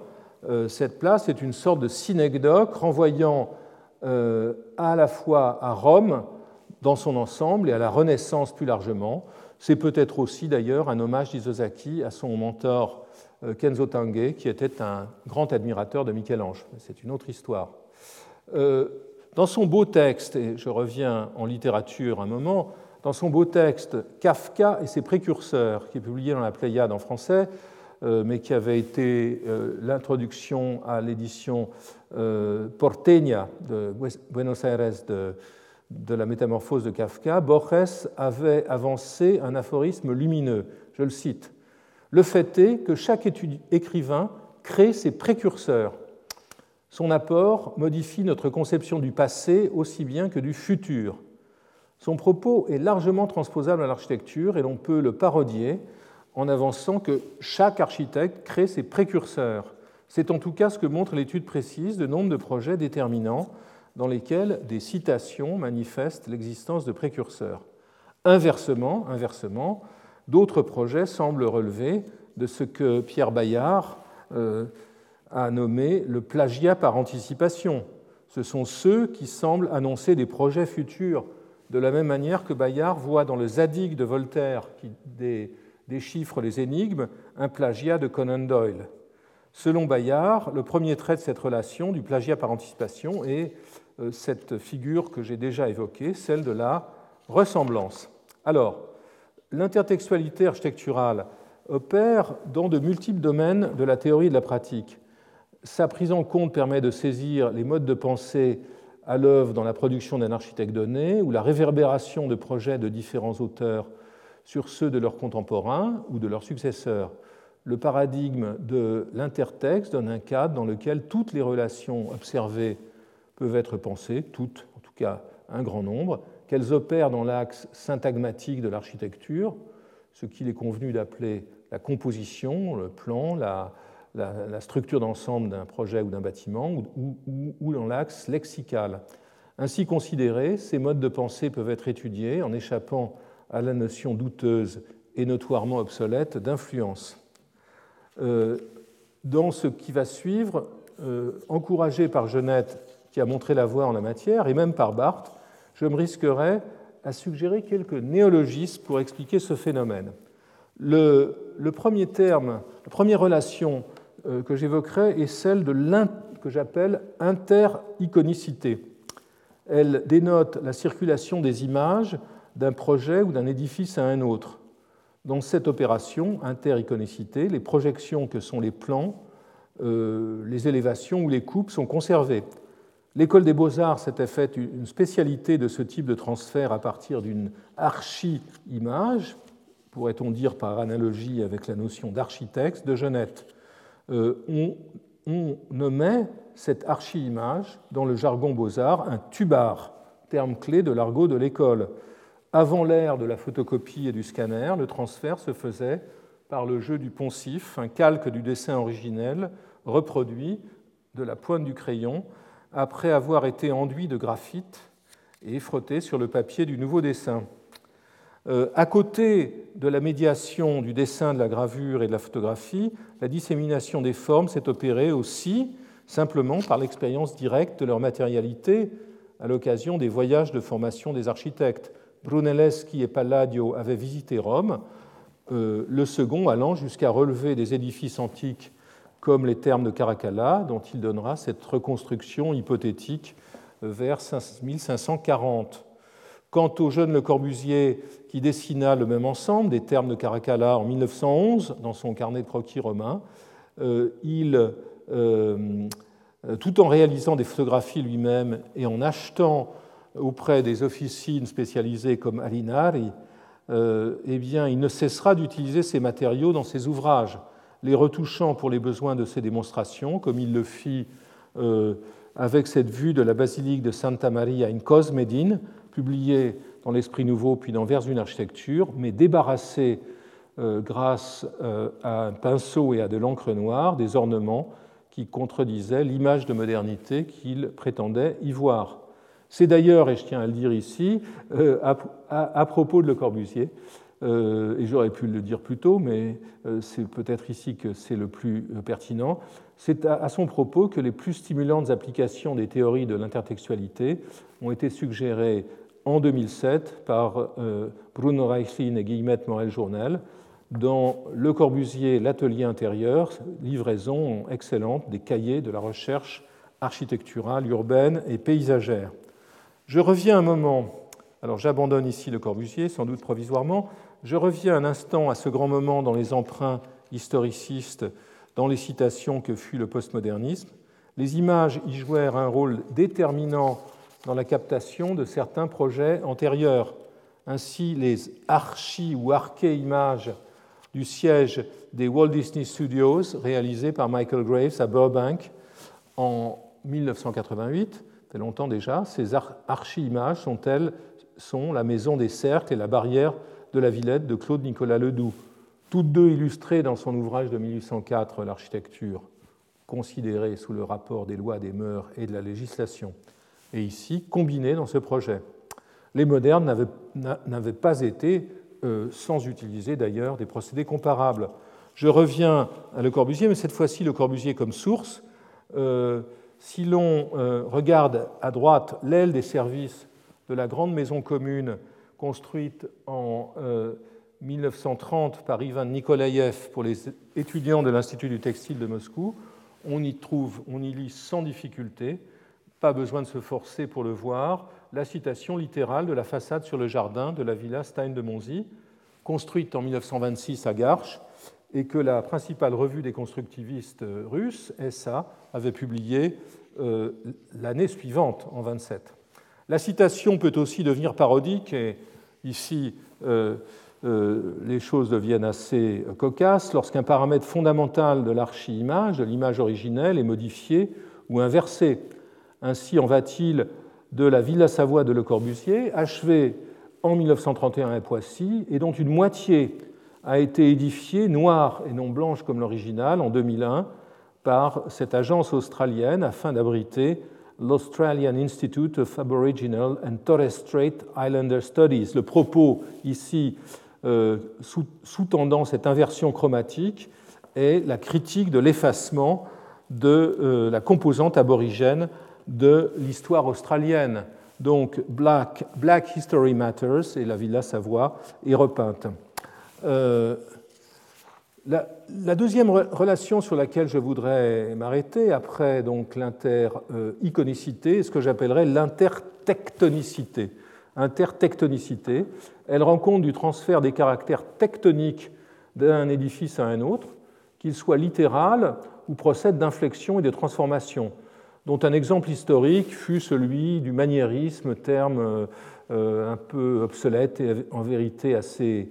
cette place est une sorte de synecdoque renvoyant à la fois à Rome, dans son ensemble et à la Renaissance plus largement. C'est peut-être aussi d'ailleurs un hommage d'Isozaki à son mentor euh, Kenzo Tange, qui était un grand admirateur de Michel-Ange. C'est une autre histoire. Euh, dans son beau texte, et je reviens en littérature un moment, dans son beau texte Kafka et ses précurseurs, qui est publié dans la Pléiade en français, euh, mais qui avait été l'introduction à l'édition Porteña de Buenos Aires de de la métamorphose de Kafka, Borges avait avancé un aphorisme lumineux. Je le cite. Le fait est que chaque écrivain crée ses précurseurs. Son apport modifie notre conception du passé aussi bien que du futur. Son propos est largement transposable à l'architecture et l'on peut le parodier en avançant que chaque architecte crée ses précurseurs. C'est en tout cas ce que montre l'étude précise de nombre de projets déterminants dans lesquels des citations manifestent l'existence de précurseurs. Inversement, inversement d'autres projets semblent relever de ce que Pierre Bayard euh, a nommé le plagiat par anticipation. Ce sont ceux qui semblent annoncer des projets futurs, de la même manière que Bayard voit dans le Zadig de Voltaire, qui déchiffre les énigmes, un plagiat de Conan Doyle. Selon Bayard, le premier trait de cette relation du plagiat par anticipation est cette figure que j'ai déjà évoquée, celle de la ressemblance. Alors, l'intertextualité architecturale opère dans de multiples domaines de la théorie et de la pratique. Sa prise en compte permet de saisir les modes de pensée à l'œuvre dans la production d'un architecte donné ou la réverbération de projets de différents auteurs sur ceux de leurs contemporains ou de leurs successeurs. Le paradigme de l'intertexte donne un cadre dans lequel toutes les relations observées peuvent être pensées, toutes, en tout cas un grand nombre, qu'elles opèrent dans l'axe syntagmatique de l'architecture, ce qu'il est convenu d'appeler la composition, le plan, la, structure d'ensemble d'un projet ou d'un bâtiment, ou, dans l'axe lexical. Ainsi considérés, ces modes de pensée peuvent être étudiés en échappant à la notion douteuse et notoirement obsolète d'influence. Euh, dans ce qui va suivre, euh, encouragé par Genette qui a montré la voie en la matière, et même par Barthes, je me risquerais à suggérer quelques néologismes pour expliquer ce phénomène. Le, premier terme, la première relation euh, que j'évoquerai est celle de que j'appelle inter-iconicité. Elle dénote la circulation des images d'un projet ou d'un édifice à un autre. Dans cette opération, inter-iconicité, les projections que sont les plans, euh, les élévations ou les coupes sont conservées L'école des beaux-arts s'était faite une spécialité de ce type de transfert à partir d'une archi-image, pourrait-on dire par analogie avec la notion d'architecte de Genette. Euh, on, on, nommait cette archi-image, dans le jargon beaux-arts, un tubar, terme clé de l'argot de l'école. Avant l'ère de la photocopie et du scanner, le transfert se faisait par le jeu du poncif, un calque du dessin originel reproduit de la pointe du crayon après avoir été enduit de graphite et frotté sur le papier du nouveau dessin. Euh, à côté de la médiation du dessin, de la gravure et de la photographie, la dissémination des formes s'est opérée aussi simplement par l'expérience directe de leur matérialité à l'occasion des voyages de formation des architectes. Brunelleschi et Palladio avaient visité Rome, euh, le second allant jusqu'à relever des édifices antiques comme les termes de Caracalla, dont il donnera cette reconstruction hypothétique vers 1540. Quant au jeune Le Corbusier, qui dessina le même ensemble des termes de Caracalla en 1911 dans son carnet de croquis romain, euh, il, euh, tout en réalisant des photographies lui-même et en achetant auprès des officines spécialisées comme Alinari, euh, eh bien, il ne cessera d'utiliser ces matériaux dans ses ouvrages les retouchant pour les besoins de ses démonstrations, comme il le fit euh, avec cette vue de la basilique de Santa Maria in Cosmedin, publiée dans l'Esprit Nouveau puis dans Vers une architecture, mais débarrassée euh, grâce euh, à un pinceau et à de l'encre noire des ornements qui contredisaient l'image de modernité qu'il prétendait y voir. C'est d'ailleurs, et je tiens à le dire ici, à, propos de Le Corbusier, et j'aurais pu le dire plus tôt, mais euh, c'est peut-être ici que c'est le plus euh, pertinent, c'est à son propos que les plus stimulantes applications des théories de l'intertextualité ont été suggérées en 2007 par Bruno Reichlin et Guillemette Morel-Journal dans Le Corbusier, l'atelier intérieur, livraison excellente des cahiers de la recherche architecturale, urbaine et paysagère. Je reviens un moment, alors j'abandonne ici Le Corbusier, sans doute provisoirement, je reviens un instant à ce grand moment dans les emprunts historicistes, dans les citations que fut le postmodernisme. Les images y jouèrent un rôle déterminant dans la captation de certains projets antérieurs. Ainsi, les archi ou arché-images du siège des Walt Disney Studios, réalisés par Michael Graves à Burbank en 1988, fait longtemps déjà, ces archi-images sont-elles sont la maison des cercles et la barrière de la Villette de Claude Nicolas Ledoux, toutes deux illustrées dans son ouvrage de 1804, L'architecture, considérée sous le rapport des lois des mœurs et de la législation, et ici combinées dans ce projet. Les modernes n'avaient pas été euh, sans utiliser d'ailleurs des procédés comparables. Je reviens à Le Corbusier, mais cette fois-ci Le Corbusier comme source. Euh, si l'on euh, regarde à droite l'aile des services de la grande maison commune construite en 1930 euh, par Ivan Nikolaïev pour les étudiants de l'Institut du textile de Moscou, on y trouve, on y lit sans difficulté, pas besoin de se forcer pour le voir, la citation littérale de la façade sur le jardin de la villa Stein de Monzy, construite en 1926 à Garches, et que la principale revue des constructivistes russes, SA, avait publiée euh, l'année suivante, en 27. La citation peut aussi devenir parodique, et Ici, euh, euh, les choses deviennent assez cocasses lorsqu'un paramètre fondamental de l'archi-image, de l'image originelle, est modifié ou inversé. Ainsi en va-t-il de la Villa Savoie de Le Corbusier, achevée en 1931 à Poissy, et dont une moitié a été édifiée noire et non blanche comme l'original en 2001 par cette agence australienne afin d'abriter l'Australian Institute of Aboriginal and Torres Strait Islander Studies. Le propos ici euh, sous-tendant cette inversion chromatique est la critique de l'effacement de euh, la composante aborigène de l'histoire australienne. Donc Black, History Matters et la Villa Savoie est repeinte. Euh, deuxième relation sur laquelle je voudrais m'arrêter, après donc l'inter-iconicité, est ce que j'appellerais l'intertectonicité. Intertectonicité, elle rend compte du transfert des caractères tectoniques d'un édifice à un autre, qu'il soit littéral ou procède d'inflexion et de transformation. dont un exemple historique fut celui du maniérisme, terme un peu obsolète et en vérité assez,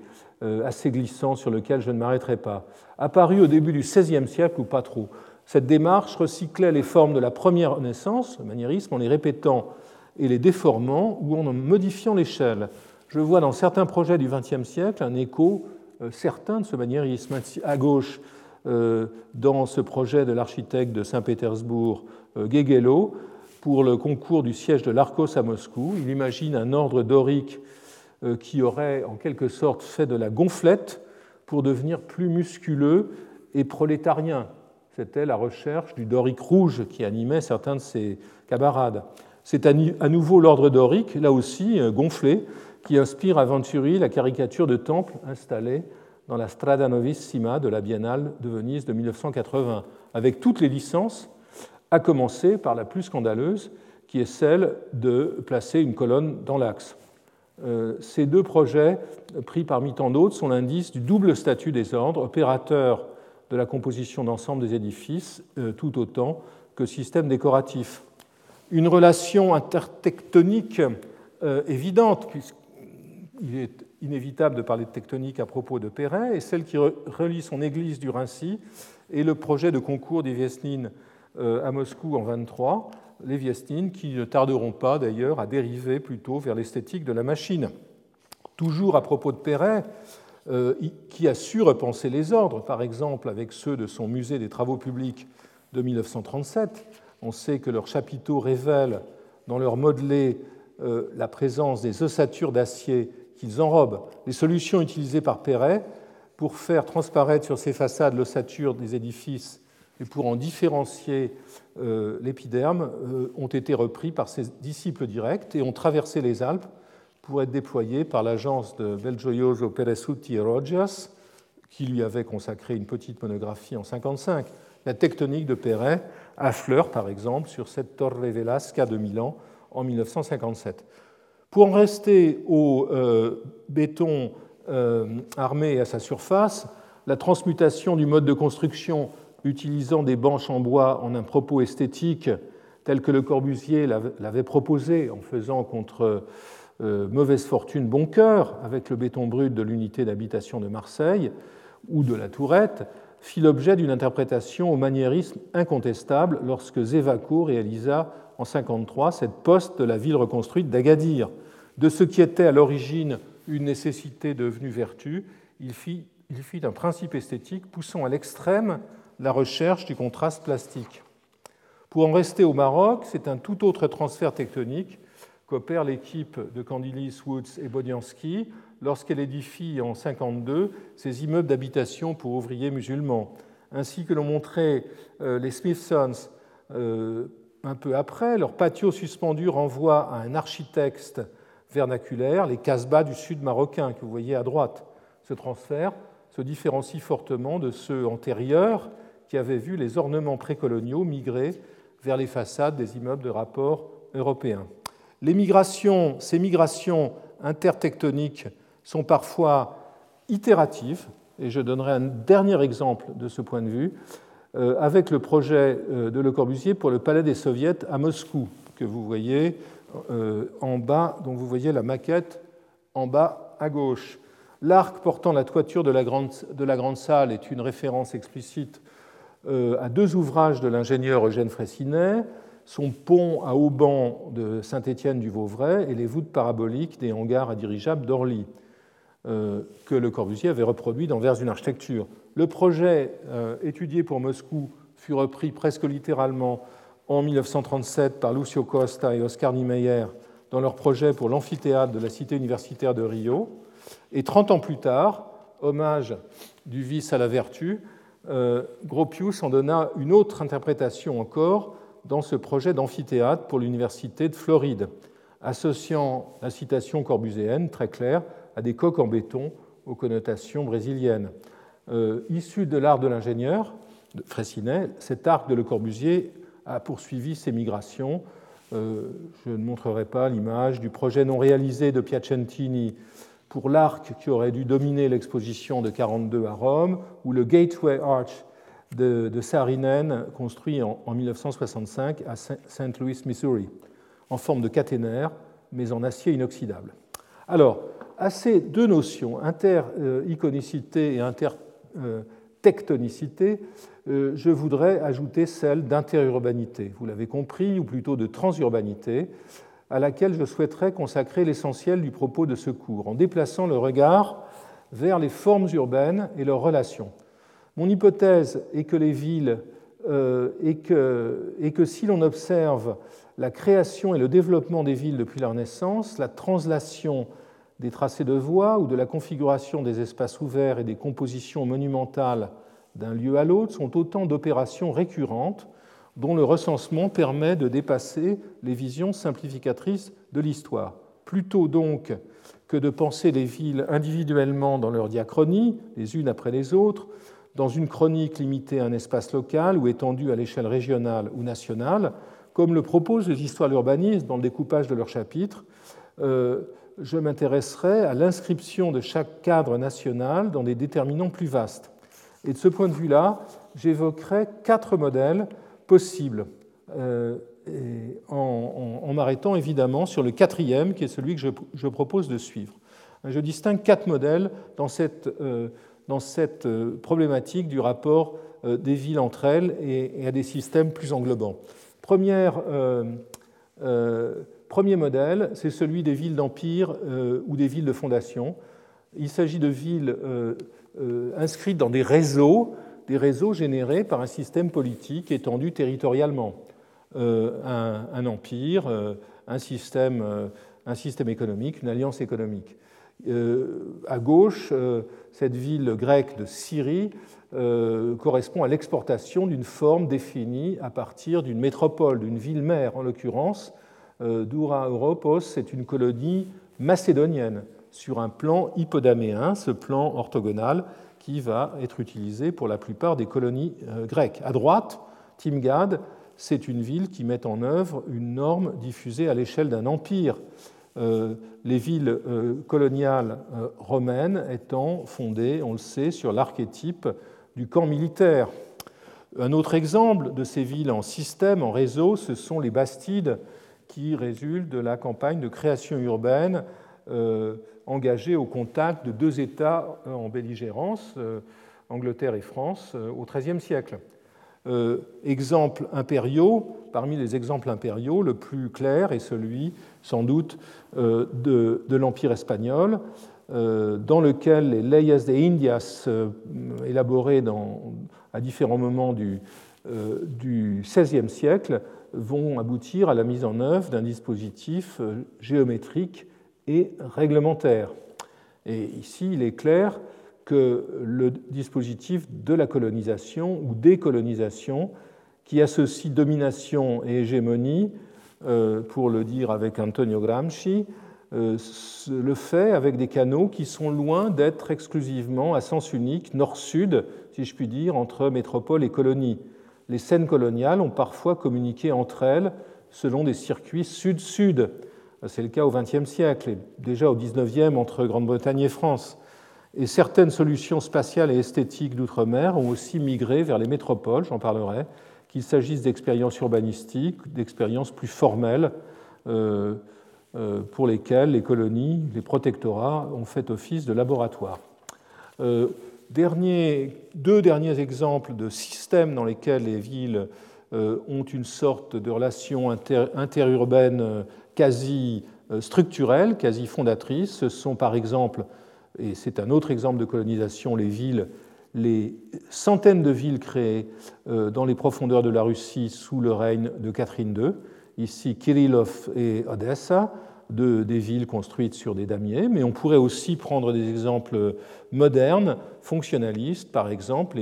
assez glissant sur lequel je ne m'arrêterai pas. Apparu au début du XVIe siècle ou pas trop, cette démarche recyclait les formes de la première Renaissance, le maniérisme, en les répétant et les déformant ou en modifiant l'échelle. Je vois dans certains projets du XXe siècle un écho euh, certain de ce maniérisme. À gauche, euh, dans ce projet de l'architecte de Saint-Pétersbourg, euh, Gegelo, pour le concours du siège de l'Arcos à Moscou, il imagine un ordre dorique qui aurait en quelque sorte fait de la gonflette pour devenir plus musculeux et prolétarien. C'était la recherche du dorique rouge qui animait certains de ses camarades. C'est à nouveau l'ordre dorique, là aussi gonflé, qui inspire à Venturi la caricature de temple installée dans la Strada Novissima de la Biennale de Venise de 1980, avec toutes les licences, à commencer par la plus scandaleuse, qui est celle de placer une colonne dans l'axe. Euh, ces deux projets, pris parmi tant d'autres, sont l'indice du double statut des ordres, opérateur de la composition d'ensemble des édifices, euh, tout autant que système décoratif. Une relation intertectonique euh, évidente, puisqu'il est inévitable de parler de tectonique à propos de Perret, et celle qui relie son église du Rincy et le projet de concours des Viesnines à Moscou en 23, les Viesnines qui ne tarderont pas d'ailleurs à dériver plutôt vers l'esthétique de la machine. Toujours à propos de Perret, euh, qui a su repenser les ordres, par exemple avec ceux de son musée des travaux publics de 1937. On sait que leurs chapiteaux révèlent dans leur modelé euh, la présence des ossatures d'acier qu'ils enrobent. Les solutions utilisées par Perret pour faire transparaître sur ces façades l'ossature des édifices et pour en différencier euh, l'épiderme ont été repris par ses disciples directs et ont traversé les Alpes pour être déployé par l'agence de Belgioioso Peresuti et Rojas, qui lui avait consacré une petite monographie en 1955. La tectonique de Perret à Fleur, par exemple, sur cette Torre Velasca de Milan en 1957. Pour en rester au euh, béton euh, armé à sa surface, la transmutation du mode de construction utilisant des banches en bois en un propos esthétique tel que Le Corbusier l'avait proposé en faisant contre euh, mauvaise fortune, bon cœur, avec le béton brut de l'unité d'habitation de Marseille ou de la Tourette, fit l'objet d'une interprétation au maniérisme incontestable lorsque Zévaco réalisa en 1953 cette poste de la ville reconstruite d'Agadir. De ce qui était à l'origine une nécessité devenue vertu, il fit, il fit un principe esthétique poussant à l'extrême la recherche du contraste plastique. Pour en rester au Maroc, c'est un tout autre transfert tectonique qu'opère l'équipe de Candilis, Woods et Bodiansky lorsqu'elle édifie en 1952 ses immeubles d'habitation pour ouvriers musulmans, ainsi que l'ont montré euh, les Smithsons euh, un peu après. Leur patio suspendu renvoie à un architecte vernaculaire, les Casbah du sud marocain que vous voyez à droite. Ce transfert se différencie fortement de ceux antérieurs qui vu les ornements précoloniaux migrer vers les façades des immeubles de rapport européens migrations, ces migrations intertectoniques sont parfois itératives, et je donnerai un dernier exemple de ce point de vue, euh, avec le projet euh, de Le Corbusier pour le Palais des Soviets à Moscou, que vous voyez euh, en bas, dont vous voyez la maquette en bas à gauche. L'arc portant la toiture de la grande salle est une référence explicite à deux ouvrages de l'ingénieur Eugène Fraissinet, son pont à haubans de Saint-Étienne du Vauvray et les voûtes paraboliques des hangars à dirigeables d'Orly, euh, que Le Corbusier avait reproduit dans Vers une architecture. Le projet euh, étudié pour Moscou fut repris presque littéralement en 1937 par Lucio Costa et Oscar Niemeyer dans leur projet pour l'amphithéâtre de la cité universitaire de Rio. Et 30 ans plus tard, hommage du vice à la vertu, euh, Gropius en donna une autre interprétation encore dans ce projet d'amphithéâtre pour l'Université de Floride, associant la citation corbuséenne, très claire, à des coques en béton aux connotations brésiliennes. Euh, issu de l'art de l'ingénieur, de Fraissinet, cet arc de Le Corbusier a poursuivi ses migrations. Euh, je ne montrerai pas l'image du projet non réalisé de Piacentini pour l'arc qui aurait dû dominer l'exposition de 42 à Rome, ou le Gateway Arch de, de Saarinen construit en, 1965 à St. Louis, Missouri, en forme de caténaire, mais en acier inoxydable. Alors, à ces deux notions, inter-iconicité et inter-tectonicité, euh, je voudrais ajouter celle d'interurbanité, vous l'avez compris, ou plutôt de transurbanité, à laquelle je souhaiterais consacrer l'essentiel du propos de ce cours, en déplaçant le regard vers les formes urbaines et leurs relations. Mon hypothèse est que les villes, euh, et, que, et que si l'on observe la création et le développement des villes depuis leur naissance, la translation des tracés de voies ou de la configuration des espaces ouverts et des compositions monumentales d'un lieu à l'autre sont autant d'opérations récurrentes dont le recensement permet de dépasser les visions simplificatrices de l'histoire. Plutôt donc que de penser les villes individuellement dans leur diachronie, les unes après les autres, dans une chronique limitée à un espace local ou étendue à l'échelle régionale ou nationale, comme le proposent les histoires de l'urbanisme dans le découpage de leurs chapitres, euh, je m'intéresserai à l'inscription de chaque cadre national dans des déterminants plus vastes. Et de ce point de vue-là, j'évoquerai quatre modèles possibles, euh, en, m'arrêtant évidemment sur le quatrième, qui est celui que je, propose de suivre. Je distingue quatre modèles dans cette, euh, euh, problématique du rapport des villes entre elles et, à des systèmes plus englobants. Premier modèle, c'est celui des villes d'empire ou des villes de fondation. Il s'agit de villes inscrites dans des réseaux des réseaux générés par un système politique étendu territorialement, euh, un, empire, euh, un système, euh, un système économique, une alliance économique. à gauche, cette ville grecque de Syrie correspond à l'exportation d'une forme définie à partir d'une métropole, d'une ville-mère en l'occurrence. Doura Europos, c'est une colonie macédonienne sur un plan hypodaméen, ce plan orthogonal qui va être utilisé pour la plupart des colonies euh, grecques. À droite, Timgad, c'est une ville qui met en œuvre une norme diffusée à l'échelle d'un empire, euh, les villes euh, coloniales romaines étant fondées, on le sait, sur l'archétype du camp militaire. Un autre exemple de ces villes en système, en réseau, ce sont les bastides qui résultent de la campagne de création urbaine engagés au contact de deux États euh, en belligérance, euh, Angleterre et France, euh, au XIIIe siècle. exemples impériaux, parmi les exemples impériaux, le plus clair est celui, sans doute, de, l'Empire espagnol, dans lequel les leyes de Indias, élaborées à différents moments du XVIe siècle, vont aboutir à la mise en œuvre d'un dispositif géométrique et réglementaire. Et ici, il est clair que le dispositif de la colonisation ou décolonisation, qui associe domination et hégémonie, euh, pour le dire avec Antonio Gramsci, euh, le fait avec des canaux qui sont loin d'être exclusivement à sens unique, nord-sud, si je puis dire, entre métropole et colonie. Les scènes coloniales ont parfois communiqué entre elles selon des circuits sud-sud, c'est le cas au XXe siècle et déjà au XIXe entre Grande-Bretagne et France. Et certaines solutions spatiales et esthétiques d'outre-mer ont aussi migré vers les métropoles, j'en parlerai, qu'il s'agisse d'expériences urbanistiques, d'expériences plus formelles, euh, euh, pour lesquelles les colonies, les protectorats ont fait office de laboratoire. Euh, deux derniers exemples de systèmes dans lesquels les villes ont une sorte de relation interurbaine quasi euh, structurelles, quasi fondatrices. Ce sont par exemple, et c'est un autre exemple de colonisation, les villes, les centaines de villes créées euh, dans les profondeurs de la Russie sous le règne de Catherine II, ici Kirillov et Odessa, de, des villes construites sur des damiers, mais on pourrait aussi prendre des exemples modernes, fonctionnalistes, par exemple,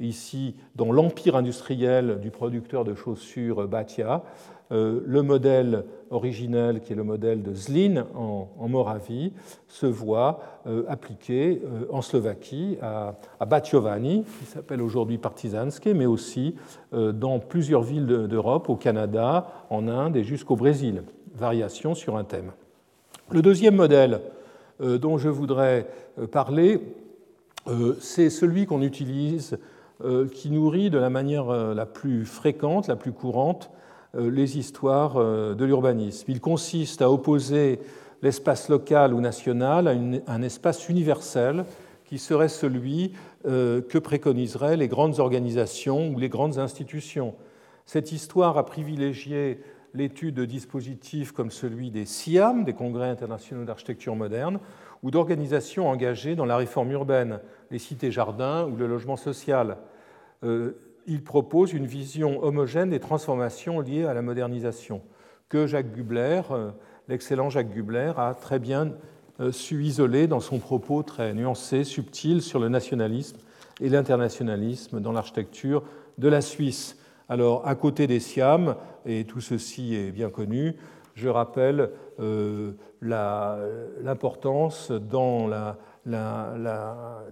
ici dans l'empire industriel du producteur de chaussures Batia, le modèle originel, qui est le modèle de Zlin en, Moravie, se voit euh, appliqué euh, en Slovaquie à, à qui s'appelle aujourd'hui Partizanske, mais aussi dans plusieurs villes d'Europe, au Canada, en Inde et jusqu'au Brésil. Variation sur un thème. Le deuxième modèle dont je voudrais parler, c'est celui qu'on utilise qui nourrit de la manière la plus fréquente, la plus courante, les histoires de l'urbanisme. Il consiste à opposer l'espace local ou national à un espace universel qui serait celui que préconiseraient les grandes organisations ou les grandes institutions. Cette histoire a privilégié l'étude de dispositifs comme celui des SIAM, des Congrès internationaux d'architecture moderne, ou d'organisations engagées dans la réforme urbaine, les cités-jardins ou le logement social. Euh, il propose une vision homogène des transformations liées à la modernisation, que Jacques Gubler, euh, l'excellent Jacques Gubler, a très bien euh, su isoler dans son propos très nuancé, subtil sur le nationalisme et l'internationalisme dans l'architecture de la Suisse. Alors, à côté des SIAM, et tout ceci est bien connu, je rappelle euh, l'importance dans la,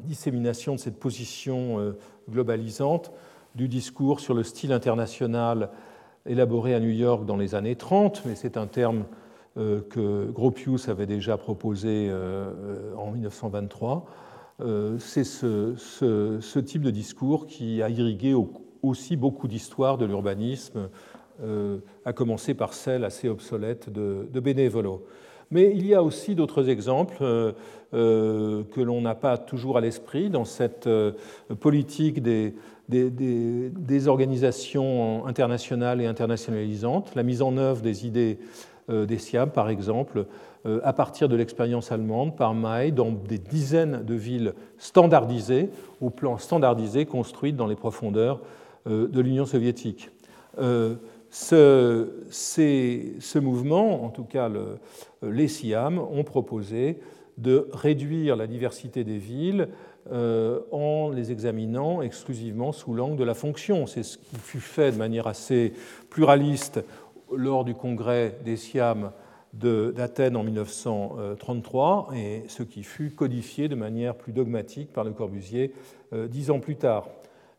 dissémination de cette position globalisante du discours sur le style international élaboré à New York dans les années 30, mais c'est un terme euh, que Gropius avait déjà proposé en 1923. c'est ce, type de discours qui a irrigué au, aussi beaucoup d'histoires de l'urbanisme, euh, à commencer par celle assez obsolète de, de Benevolo. Mais il y a aussi d'autres exemples euh, euh, que l'on n'a pas toujours à l'esprit dans cette politique des, des, organisations internationales et internationalisantes, la mise en œuvre des idées des SIAM, par exemple, à partir de l'expérience allemande par May dans des dizaines de villes standardisées, au plan standardisé, construites dans les profondeurs euh, de l'Union soviétique. Euh, ce, mouvement, en tout cas le, les SIAM, ont proposé de réduire la diversité des villes euh, en les examinant exclusivement sous l'angle de la fonction. C'est ce qui fut fait de manière assez pluraliste lors du congrès des SIAM d'Athènes en 1933 et ce qui fut codifié de manière plus dogmatique par Le Corbusier dix ans plus tard.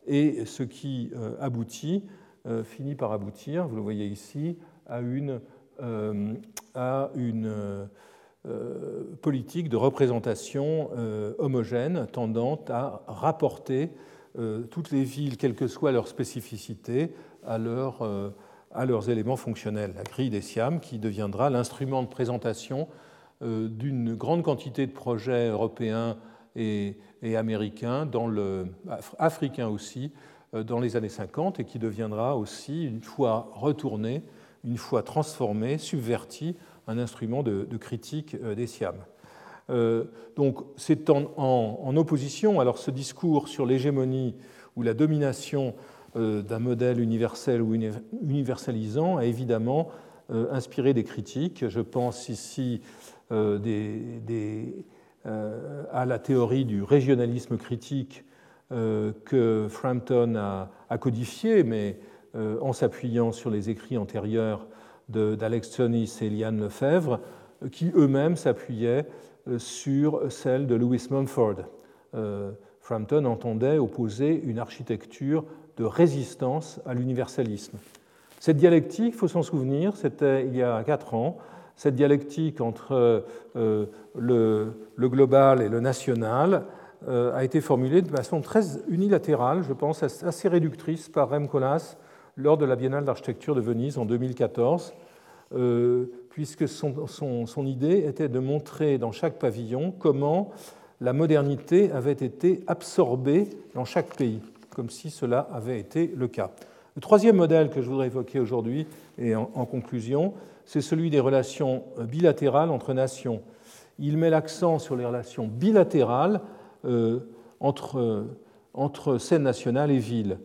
Et ce qui euh, aboutit, euh, finit par aboutir, vous le voyez ici, à une, euh, à une politique de représentation homogène tendant à rapporter toutes les villes, quelle que soit leur spécificité, à, leur, à leurs éléments fonctionnels. La grille des SIAM qui deviendra l'instrument de présentation d'une grande quantité de projets européens et, et américain, dans le, africain aussi, euh, dans les années 50 et qui deviendra aussi, une fois retourné, une fois transformé, subverti, un instrument de, critique euh, des SIAM. Euh, donc c'est en, opposition, alors ce discours sur l'hégémonie ou la domination d'un modèle universel ou universalisant a évidemment inspiré des critiques. Je pense ici euh, à la théorie du régionalisme critique euh, que Frampton a, codifié, mais euh, en s'appuyant sur les écrits antérieurs d'Alex Tsonis et Liane Lefebvre, qui eux-mêmes s'appuyaient sur celle de Louis Mumford. Frampton entendait opposer une architecture de résistance à l'universalisme. Cette dialectique, il faut s'en souvenir, c'était il y a quatre ans, cette dialectique entre euh, le, global et le national euh, a été formulée de façon très unilatérale, je pense, assez réductrice par Rem Koolhaas lors de la Biennale d'architecture de Venise en 2014, euh, puisque son, idée était de montrer dans chaque pavillon comment la modernité avait été absorbée dans chaque pays, comme si cela avait été le cas. Le troisième modèle que je voudrais évoquer aujourd'hui, et en conclusion, c'est celui des relations bilatérales entre nations. Il met l'accent sur les relations bilatérales euh, entre, entre scènes nationales et villes.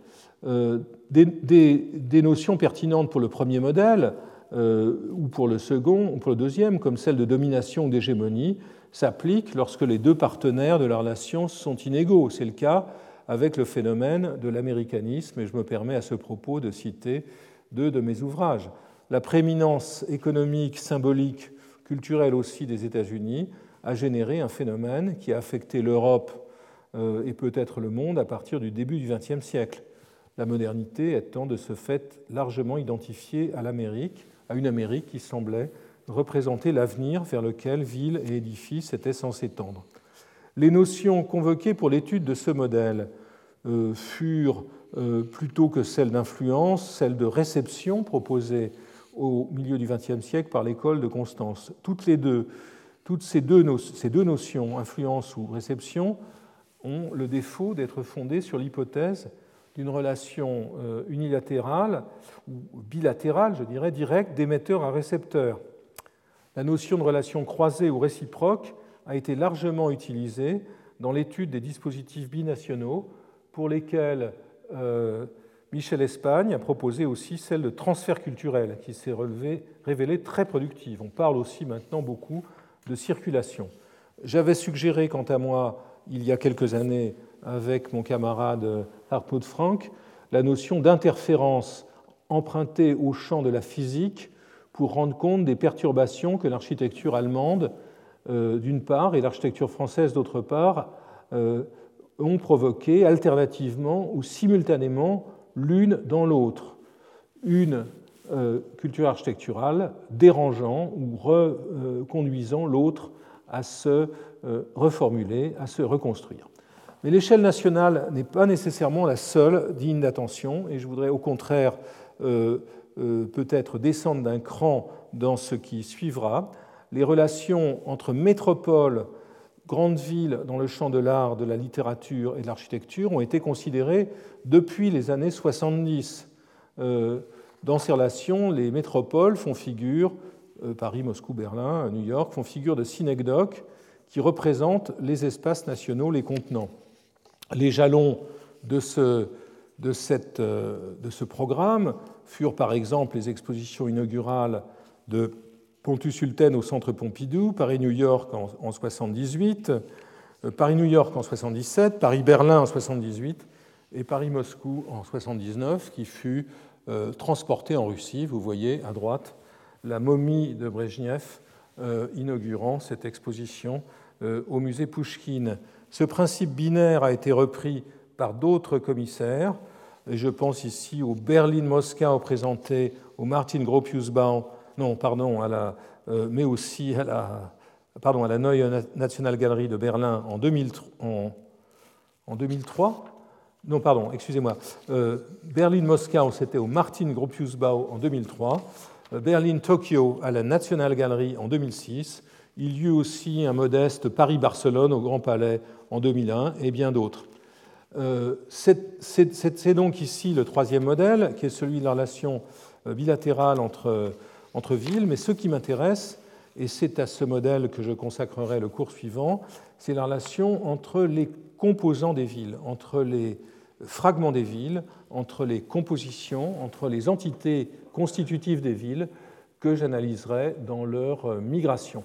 Euh, des, notions pertinentes pour le premier modèle euh, ou pour le second ou pour le deuxième, comme celle de domination ou d'hégémonie, s'appliquent lorsque les deux partenaires de la relation sont inégaux. C'est le cas avec le phénomène de l'américanisme, et je me permets à ce propos de citer deux de mes ouvrages la prééminence économique, symbolique, culturelle aussi des États-Unis a généré un phénomène qui a affecté l'Europe euh, et peut-être le monde à partir du début du XXe siècle. La modernité étant de ce fait largement identifiée à l'Amérique, à une Amérique qui semblait représenter l'avenir vers lequel villes et édifices étaient censés tendre. Les notions convoquées pour l'étude de ce modèle furent plutôt que celles d'influence, celles de réception proposées au milieu du XXe siècle par l'école de Constance. Toutes ces deux, ces deux notions, influence ou réception, ont le défaut d'être fondées sur l'hypothèse d'une relation euh, unilatérale ou bilatérale, je dirais, directe d'émetteur à récepteur. La notion de relation croisée ou réciproque a été largement utilisée dans l'étude des dispositifs binationaux pour lesquels euh, Michel Espagne a proposé aussi celle de transfert culturel qui s'est révélée très productive. On parle aussi maintenant beaucoup de circulation. J'avais suggéré, quant à moi, il y a quelques années, avec mon camarade Hartmut Frank, la notion d'interférence empruntée au champ de la physique pour rendre compte des perturbations que l'architecture allemande, euh, d'une part, et l'architecture française, d'autre part, euh, ont provoqué alternativement ou simultanément l'une dans l'autre. Une euh, culture architecturale dérangeant ou reconduisant l'autre à se reformuler, à se reconstruire. Mais l'échelle nationale n'est pas nécessairement la seule digne d'attention, et je voudrais au contraire euh, euh, peut-être descendre d'un cran dans ce qui suivra. Les relations entre métropole, grandes villes dans le champ de l'art, de la littérature et de l'architecture ont été considérées depuis les années 70. Euh, dans ces relations, les métropoles font figure, Paris, Moscou, Berlin, New York, font figure de synecdoques qui représentent les espaces nationaux les contenant. Les jalons euh, de ce, programme furent par exemple les expositions inaugurales de Pontus Hulten au Centre Pompidou, Paris-New York en 1978, euh, Paris-New York en 1977, Paris-Berlin en 1978 et Paris-Moscou en 1979, qui fut euh, transporté en Russie. Vous voyez à droite la momie de Brezhnev inaugurant cette exposition au musée Pouchkine. Ce principe binaire a été repris par d'autres commissaires. Je pense ici au Berlin-Moscow présenté au Martin Gropiusbau, non, pardon, à la, euh, mais aussi à la, pardon, à la Neue National Gallery de Berlin en, 2003. Non, pardon, excusez-moi. Euh, Berlin-Moscow, c'était au Martin Gropiusbau en 2003. Euh, Berlin-Tokyo à la National Gallery en 2006. Il y eut aussi un modeste Paris-Barcelone au Grand Palais en 2001 et bien d'autres. Euh, c'est donc ici le troisième modèle, qui est celui de la relation euh, bilatérale entre, entre villes, mais ce qui m'intéresse, et c'est à ce modèle que je consacrerai le cours suivant, c'est la relation entre les composants des villes, entre les fragments des villes, entre les compositions, entre les entités constitutives des villes que j'analyserai dans leur euh, migration.